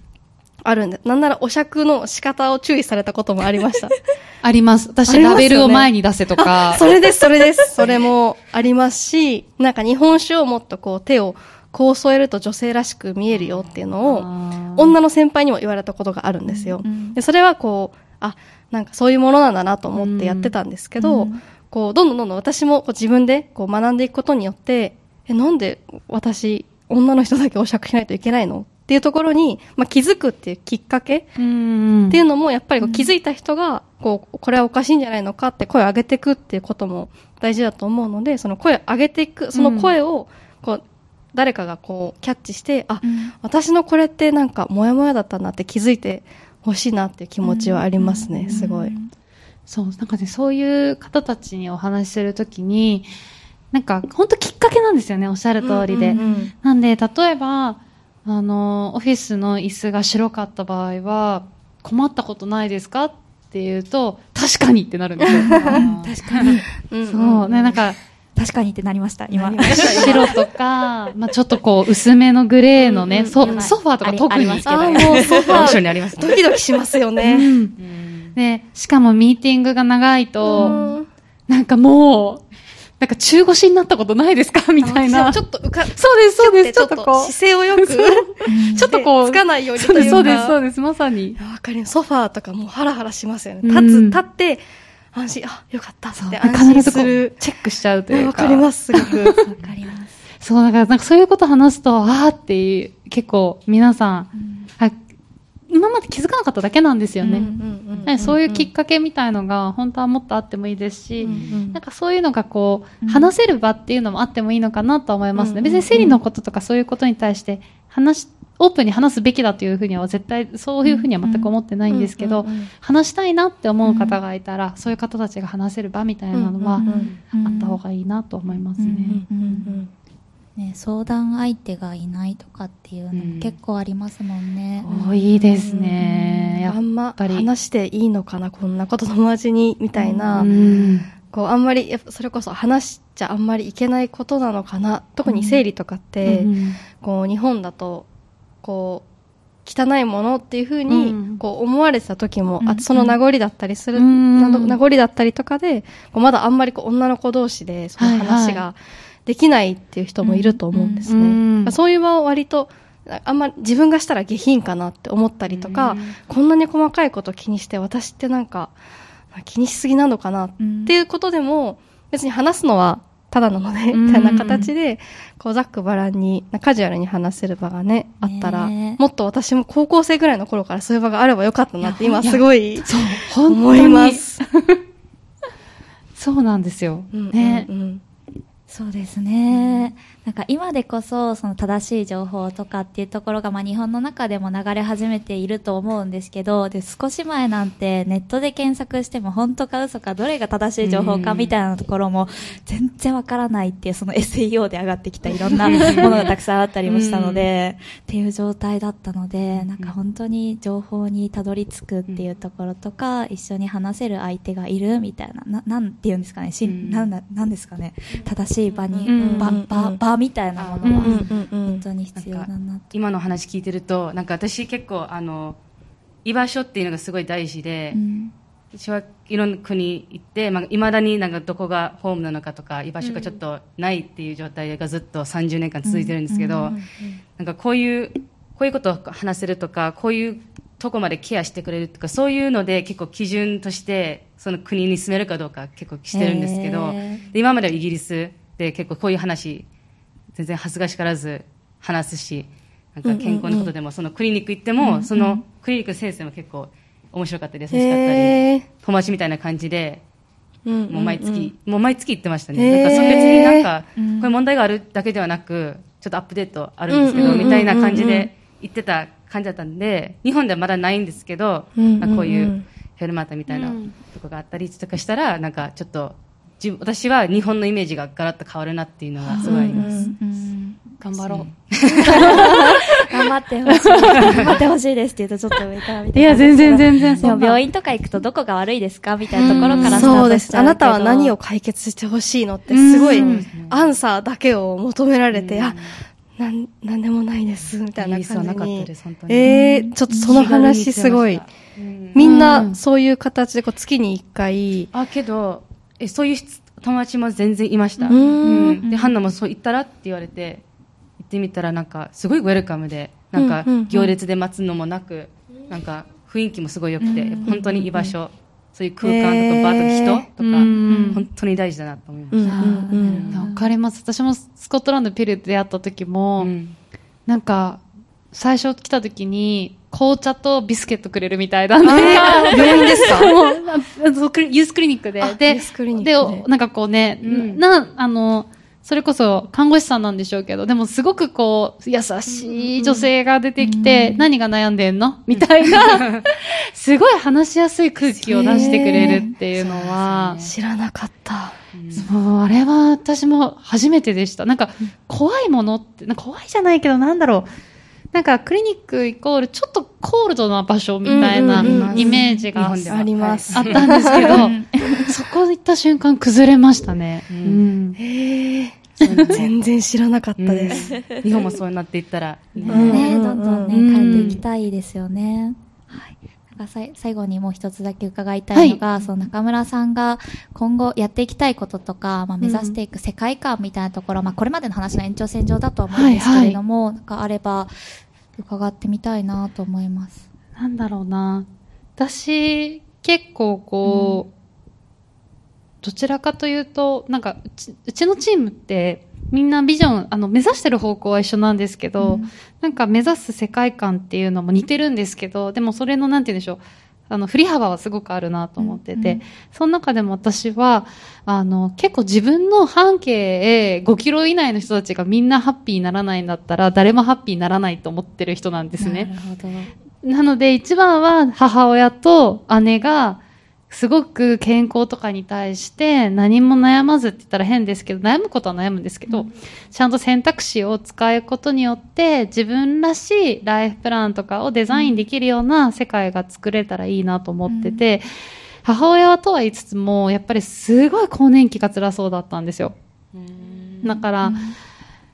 あるんで、なんならお酌の仕方を注意されたこともありました。あります。私、ラベルを前に出せとか。それです、それです。それもありますし、なんか日本酒をもっとこう手をこう添えると女性らしく見えるよっていうのを、女の先輩にも言われたことがあるんですよ。うんでそれはこう、あ、なんかそういうものなんだなと思ってやってたんですけど、うん。こう、どんどんどんどん私も自分でこう学んでいくことによって、え、なんで私、女の人だけお酌しないといけないのっていうところに、まあ、気づくっていうきっかけうん。っていうのも、やっぱりこう気づいた人が、こう、これはおかしいんじゃないのかって声を上げていくっていうことも大事だと思うので、その声を上げていく、その声を、こう、誰かがこう、キャッチして、あ、私のこれってなんか、モヤモヤだったなって気づいてほしいなっていう気持ちはありますね、すごい。そう、なんかね、そういう方たちにお話しするときに、なんか、本当きっかけなんですよね、おっしゃる通りで。なんで、例えば、あの、オフィスの椅子が白かった場合は、困ったことないですかって言うと、確かにってなるんですよ。確かに。うんそう、ね、なんか、確かにってなりました、今。白とか、まあちょっとこう、薄めのグレーのね、ソファーとか特に。ありありますけども うソファー、にありますね。ドキドキしますようね。んで、しかもミーティングが長いと、うんなんかもう、なんか中腰になったことないですか？みたいな。ちょっと浮か、そうです、そうです。ちちょっとこう。姿勢をよく、ちょっとこう、つかないようにそうです、というか。そうです、そうです、まさに。わかります。ソファーとかもうハラハラしますよね。うん立つ、立って、安心、あ、よかったそうって安必心する。チェックしちゃうというか。わかります、すごく。わかります。そう、だからなんかそういうこと話すと、あーっていう、結構皆さん、あ今まで気づかなかっただけなんですよね。ねそういうきっかけみたいのが本当はもっとあってもいいですし、なんかそういうのがこう、うん話せる場っていうのもあってもいいのかなと思いますね。うん別に生理のこととかそういうことに対して話し、オープンに話すべきだというふうには絶対そういうふうには全く思ってないんですけど、話したいなって思う方がいたら、そういう方たちが話せる場みたいなのは、あった方がいいなと思いますね。ね、相談相手がいないとかっていうのも結構ありますもんね。多いですね。やっあんま話していいのかな、こんなこと友達に、みたいな、うん。こう、あんまり、やっぱそれこそ話しちゃあんまりいけないことなのかな。特に生理とかって、うん。こう、日本だと、こう、汚いものっていうふうに、うん。こう、思われてた時も、うん。あその名残だったりする、うん。名残だったりとかで、こうまだあんまりこう、女の子同士で、そのはい話ができないっていう人もいると思うんですね。うん。そういう場を割と、あんま自分がしたら下品かなって思ったりとか、うん。こんなに細かいこと気にして私ってなんか気にしすぎなのかなっうんていうことでも別に話すのはただなので、うんみたいな形でこうざっくばらんにカジュアルに話せる場がねあったら、ねもっと私も高校生ぐらいの頃からそういう場があればよかったなって今すごいそう、思にいます。そうなんですよ。うんね。うんうんそうですね。なんか今でこそ、その正しい情報とかっていうところが、まあ日本の中でも流れ始めていると思うんですけど、で、少し前なんてネットで検索しても本当か嘘かどれが正しい情報かみたいなところも全然わからないっていう、その SEO で上がってきたいろんなものがたくさんあったりもしたので、っていう状態だったので、なんか本当に情報にたどり着くっていうところとか、一緒に話せる相手がいるみたいな、ななんていうんですかね、しうんん。なんだなんですかね、正しい場に、うん場うん。場場みたいなものは、本当に必要だなと。今の話聞いてるとなんか私結構あの居場所っていうのがすごい大事で、うん。私はいろんな国行って、まあ、未だになんかどこがホームなのかとか居場所がちょっとないっていう状態がずっと30年間続いてるんですけど、なんかこういうこういうことを話せるとかこういうとこまでケアしてくれるとかそういうので結構基準としてその国に住めるかどうか結構してるんですけど、へで今まではイギリスで結構こういう話全然恥ずかしからず話すしなんか健康のことでもそのクリニック行っても、そのクリニックの先生も結構面白かったり優しかったり、友達みたいな感じでうんもう毎月、もう毎月行ってましたね。なんかその別になんか、うん。これ問題があるだけではなく、ちょっとアップデートあるんですけど、みたいな感じで言ってた感じだったんで、日本ではまだないんですけど、まあこういうフェルマータみたいなうん。とこがあったりとかしたら、なんかちょっと、私は日本のイメージがガラッと変わるなっていうのがすごいあります。うんうん頑張ろ頑張ってほしい。頑張ってほしいですって言うとちょっと上から見う。て。いや、全然全然でも病院院とか行くとどこが悪いですか？みたいなところからスターそうです。トしちゃうけど。あなたは何を解決してほしいのってすごいうんアンサーだけを求められて、うんあ、なん、なんでもないです、みたいな感じにです本当。にえー、ちょっとその話すごい。うんみんなそういう形でこう月に一回、あ、けど、え、そういう質友達も全然いました。うーん。で、ハンナもそう言ったらって言われて、行ってみたらなんか、すごいウェルカムで、なんか行列で待つのもなく、なんか、雰囲気もすごい良くて、本当に居場所、そういう空間とか場とか人とか、うん本当に大事だなと思いましうんうんかります。私もスコットランドピルで出会った時た。も、うん。なんか、最初来た時に、紅茶とビスケットくれるみたいだね。病院ですか？もうあそうクリユースクリニックで。で、ユースクリニックででおなんかこうね、うんな、あの、それこそ看護師さんなんでしょうけど、でもすごくこう、優しい女性が出てきて、何が悩んでんの？みたいな、すごい話しやすい空気を出してくれるっていうのは、知らなかった。そう、あれは私も初めてでした。なんか、怖いものって、怖いじゃないけど、なんだろう。なんか、クリニックイコール、ちょっとコールドな場所みたいなイメージがあったんですけど、そこ行った瞬間崩れましたね。全然知らなかったです。うん。日本もそうなっていったら、ね。うん。ね、どんどんね、うん。変えていきたいですよね。はい。最後にもう一つだけ伺いたいのが、その中村さんが今後やっていきたいこととか、まあ、目指していく世界観みたいなところ、まあ、これまでの話の延長線上だとは思うんですけれども、なんかあれば伺ってみたいなと思います。なんだろうな。私、結構こう、どちらかというと、なんかうち、うちのチームって、みんなビジョン、あの、目指してる方向は一緒なんですけど、うんなんか目指す世界観っていうのも似てるんですけど、でもそれのなんて言うんでしょう、あの、振り幅はすごくあるなと思ってて、うんうんその中でも私は、あの、結構自分の半径5キロ以内の人たちがみんなハッピーにならないんだったら、誰もハッピーにならないと思ってる人なんですね。なるほど。なので一番は母親と姉がすごく健康とかに対して何も悩まずって言ったら変ですけど、悩むことは悩むんですけど、ちゃんと選択肢を使うことによって自分らしいライフプランとかをデザインできるような世界が作れたらいいなと思ってて、母親はとは言いつつも、やっぱりすごい更年期が辛そうだったんですよ。だから、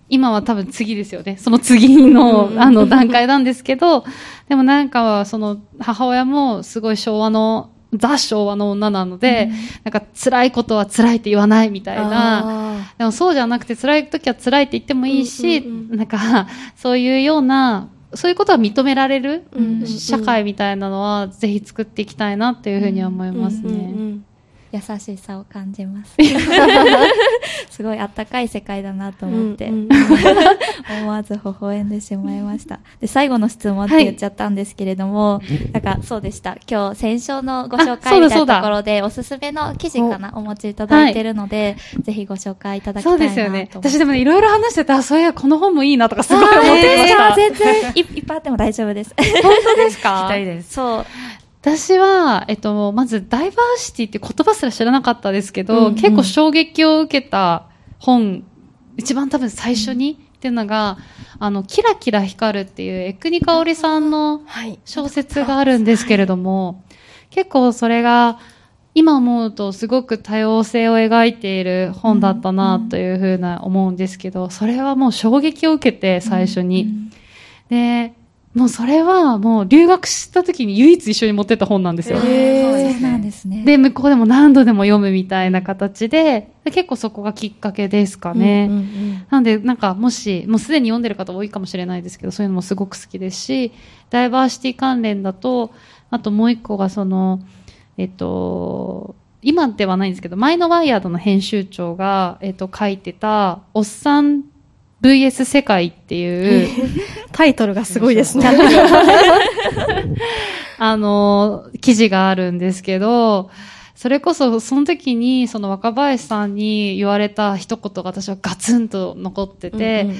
今は多分次ですよね。その次の、あの、段階なんですけど、でもなんか、その、母親もすごい昭和の、ザ昭和の女なので、なんか辛いことは辛いって言わないみたいな、あでもそうじゃなくて辛い時は辛いって言ってもいいし、うんうんなんか、そういうような、そういうことは認められる、うんうんうん。社会みたいなのはぜひ作っていきたいなっていうふうには思いーますね。うんうんうん優しさを感じます。すごいあったかい世界だなと思って、うんうん 思わず微笑んでしまいました。で、最後の質問って言っちゃったんですけれども、なんかそうでした。今日、先週のご紹介みたところで、おすすめの記事かな、お持ちいただいてるので、ぜひご紹介いただきたそいうなと思って。ですよね。私でもね、いろいろ話してた、あそういや、この本もいいなとかすごい思ってました。えー全然い、いっぱいあっても大丈夫です。本当ですか？聞きたいです。そう。私は、えっと、まず、ダイバーシティって言葉すら知らなかったですけど、うんうん結構衝撃を受けた本、一番多分最初に、っていうのが、あの、キラキラ光るっていう、エクニカオリさんのはい。小説があるんですけれども、結構それが、今思うとすごく多様性を描いている本だったなというふうな思うんですけど、それはもう衝撃を受けて最初に。で、もうそれはもう留学した時に唯一一緒に持ってった本なんですよ。へそうなんですね。で、向こうでも何度でも読むみたいな形で、で結構そこがきっかけですかね。うんうんなんで、なんか、もし、もうすでに読んでる方多いかもしれないですけど、そういうのもすごく好きですし、ダイバーシティ関連だと、あともう一個がその、えっと、今ではないんですけど、前のワイヤードの編集長が、えっと、書いてた、おっさん VS 世界っていう、タイトルがすごいですね。あの、記事があるんですけど、それこそ、その時に、その若林さんに言われた一言が私はガツンと残ってて、うんうんうん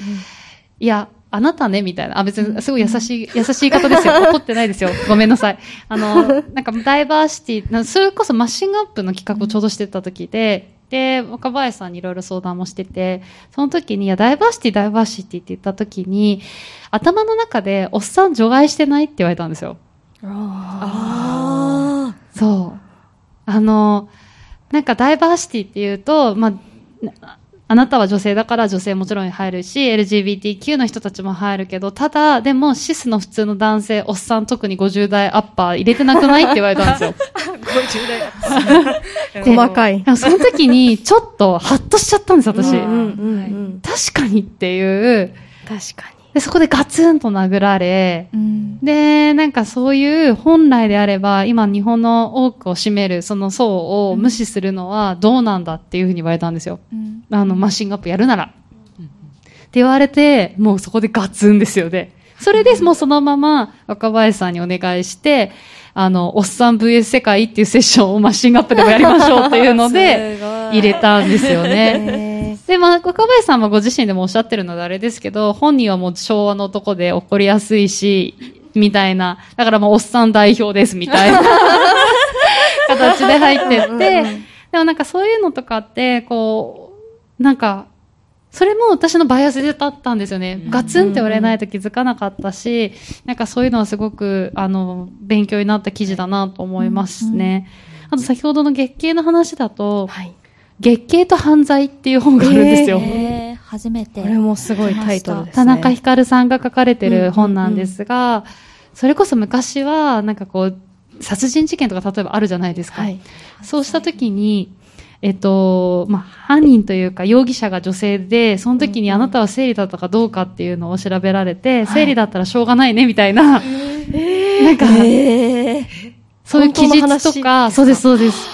いや、あなたね、みたいな。あ、別に、すごい優しい、優しい方ですよ。怒ってないですよ。ごめんなさい。あの、なんか、ダイバーシティ、なそれこそマッシングアップの企画をちょうどしてた時で、で、若林さんにいろいろ相談もしてて、その時に、いや、ダイバーシティ、ダイバーシティって言った時に、頭の中で、おっさん除外してないって言われたんですよ。あそう。あの、なんかダイバーシティっていうと、まあ、あなたは女性だから女性もちろん入るし、LGBTQ の人たちも入るけど、ただ、でもシスの普通の男性、おっさん特に50代アッパー入れてなくないって言われたんですよ。あ、細かい。その時に、ちょっとハッとしちゃったんです、私。うんうんうん確かにっていう、確かでそこでガツンと殴られ、うん。で、なんかそういう本来であれば、今日本の多くを占めるその層を無視するのはどうなんだっていうふうに言われたんですよ。うん。あの、マッシングアップやるなら。って言われて、もうそこでガツンですよね。それでもうそのまま若林さんにお願いして、あの、おっさん VS 世界っていうセッションをマッシングアップでもやりましょうっていうので、入れたんですよね。で、まあ、若林さんはご自身でもおっしゃってるのであれですけど、本人はもう昭和の男で怒りやすいし、みたいな、だからもうおっさん代表ですみたいな 形で入ってって、でもなんかそういうのとかって、こう、なんか、それも私のバイアスでだったんですよね。ガツンって言われないと気づかなかったし、なんかそういうのはすごく、あの、勉強になった記事だなと思いますね。あと先ほどの月経の話だと、はい。月経と犯罪っていう本があるんですよ。えー、初めて。これもすごいタイトルですね。田中ひかるさんが書かれてる本なんですが、それこそ昔は、なんかこう、殺人事件とか例えばあるじゃないですか。はい。そうした時に、えっと、まあ、犯人というか容疑者が女性で、その時にあなたは生理だったかどうかっていうのを調べられて、生理だったらしょうがないね、みたいな、なんか、えー、そういう記述とか、そうです、そうです。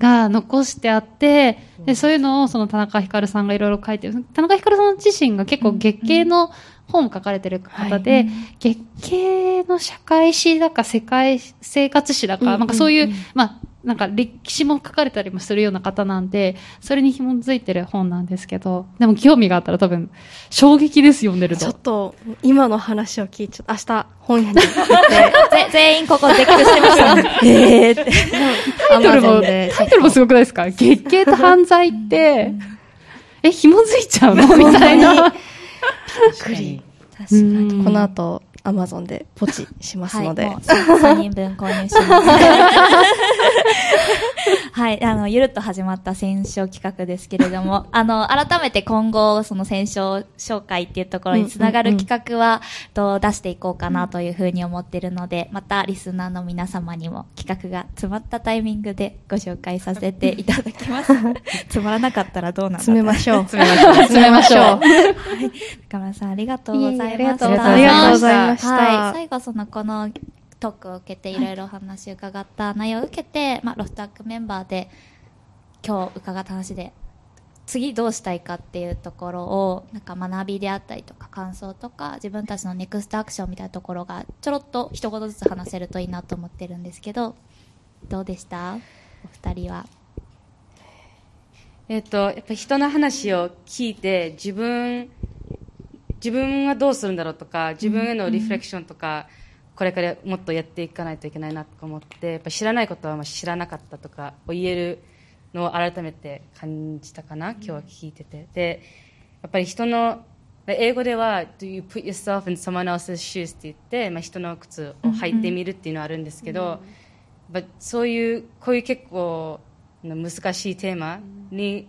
が残してあって、で、そういうのをその田中ひかるさんがいろいろ書いてる。田中ひかるさん自身が結構月経の本を書かれてる方で、月経の社会史だか世界生活史だか、うんなんかそういう、うんうん。まあ、なんか歴史も書かれたりもするような方なんで、それに紐づいてる本なんですけど、でも興味があったら多分、衝撃です、読んでるちょっと。と、今の話を聞いちゃった。明日、本屋に行って、ぜ 全員ここ絶句してましたね。えーって。タイトルも、タイトルもすごくないですか？月経と犯罪って、え、紐づいちゃうの？みたいな。びっくり。確かに。うんこの後、アマゾンでポチしますので。はい、もう3人分購入します。はい、あの、ゆるっと始まった戦勝企画ですけれども、あの、改めて今後、その戦勝紹介っていうところにつながる企画は、と出していこうかなというふうに思っているので、またリスナーの皆様にも企画が詰まったタイミングでご紹介させていただきます。つまらなかったらどうなんだ詰めましょう。詰めましょう。詰めましょう。中村さんありがとうございました。ありがとうごありがとうございました。はい、最後そのこのトークを受けていろいろお話を伺った内容を受けて、まあ、ロフトワークメンバーで今日伺った話で次どうしたいかっていうところをなんか学びであったりとか感想とか自分たちのネクストアクションみたいなところがちょろっと一言ずつ話せるといいなと思ってるんですけどどうでした？お二人は？えっ、と、やっぱ人の話を聞いて、自分、自分はどうするんだろうとか、自分へのリフレクションとか、これからもっとやっていかないといけないなと思って、やっぱ知らないことはまあ知らなかったとかを言えるのを改めて感じたかな、今日は聞いてて。で、やっぱり人の、英語では、do you put yourself in someone else's shoes って言って、まあ、人の靴を履いてみるっていうのはあるんですけど、やっぱそういう、こういう結構難しいテーマに、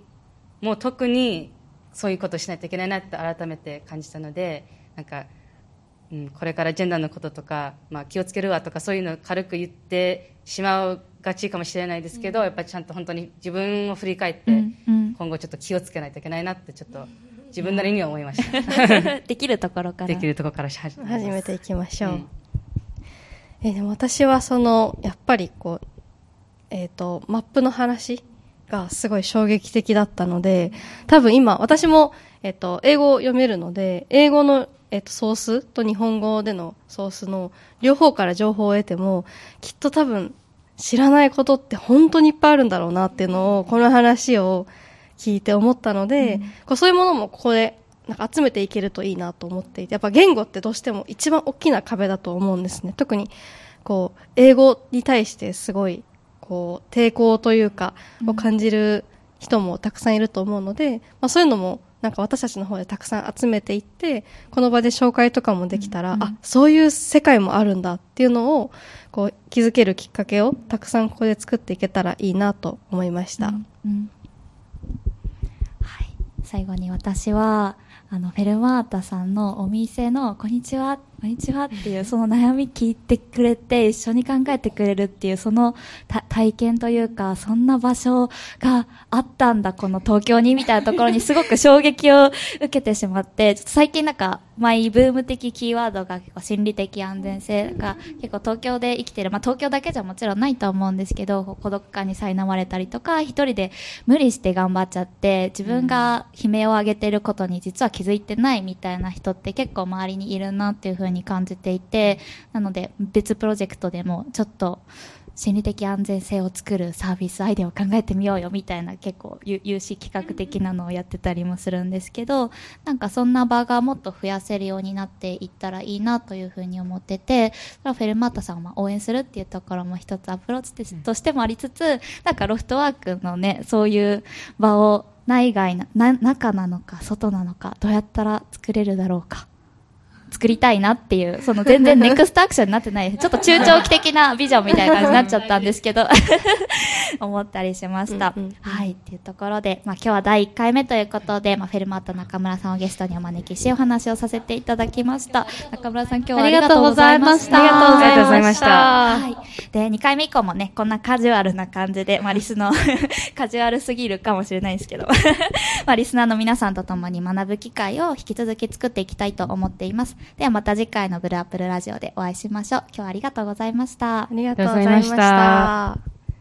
もう特にそういうことをしないといけないなって改めて感じたので、なんか、うん、これからジェンダーのこととか、まあ、気をつけるわとかそういうのを軽く言ってしまうがちかもしれないですけど、やっぱりちゃんと本当に自分を振り返って、うんうん今後ちょっと気をつけないといけないなってちょっと自分なりには思いました。できるところから。できるところからし始めていきましょう。うんえでも私はその、やっぱりこう、えっ、と、マップの話がすごい衝撃的だったので、多分今、私も、えっ、と、英語を読めるので、英語の、えっ、と、ソースと日本語でのソースの両方から情報を得ても、きっと多分、知らないことって本当にいっぱいあるんだろうなっていうのを、この話を聞いて思ったので、こうそういうものもここでなんか集めていけるといいなと思っていて、やっぱ言語ってどうしても一番大きな壁だと思うんですね。特に、こう、英語に対してすごい、こう、抵抗というか、を感じる人もたくさんいると思うので、まあそういうのも、なんか私たちの方でたくさん集めていって、この場で紹介とかもできたら、あ、そういう世界もあるんだっていうのを、こう、気づけるきっかけをたくさんここで作っていけたらいいなと思いました。うんうんはい。最後に私は、あの、フェルマータさんのお店の、こんにちは、こんにちはっていう、その悩み聞いてくれて、一緒に考えてくれるっていう、その体験というか、そんな場所があったんだ、この東京に、みたいなところにすごく衝撃を受けてしまって、ちょっと最近なんか、マイブーム的キーワードが結構心理的安全性が結構東京で生きてる、まあ東京だけじゃもちろんないと思うんですけど、孤独感に苛まれたりとか、一人で無理して頑張っちゃって、自分が悲鳴を上げてることに実は気づいてないみたいな人って結構周りにいるなっていう風に感じていて、なので別プロジェクトでもちょっと心理的安全性を作るサービスアイデアを考えてみようよみたいな結構有有志企画的なのをやってたりもするんですけどなんかそんな場がもっと増やせるようになっていったらいいなというふうに思っててフェルマータさんを応援するっていうところも一つアプローチとしてもありつつなんかロフトワークのねそういう場を内外な中なのか外なのかどうやったら作れるだろうか。作りたいなっていう、その全然 ネクストアクションになってない、ちょっと中長期的なビジョンみたいな感じになっちゃったんですけど、思ったりしました。うんうんうんはい、っていうところで、まあ今日は第1回目ということで、まあフェルマータ中村さんをゲストにお招きし、お話をさせていただきました。中村さん今日はありがとうございました。ありがとうございましたありがとうございましたはい。で、2回目以降もね、こんなカジュアルな感じで、まあ、リスの、カジュアルすぎるかもしれないですけど、まあ、リスナーの皆さんと共に学ぶ機会を引き続き作っていきたいと思っています。ではまた次回のブルーアップルラジオでお会いしましょう。今日はありがとうございましたあ。りがとうございました。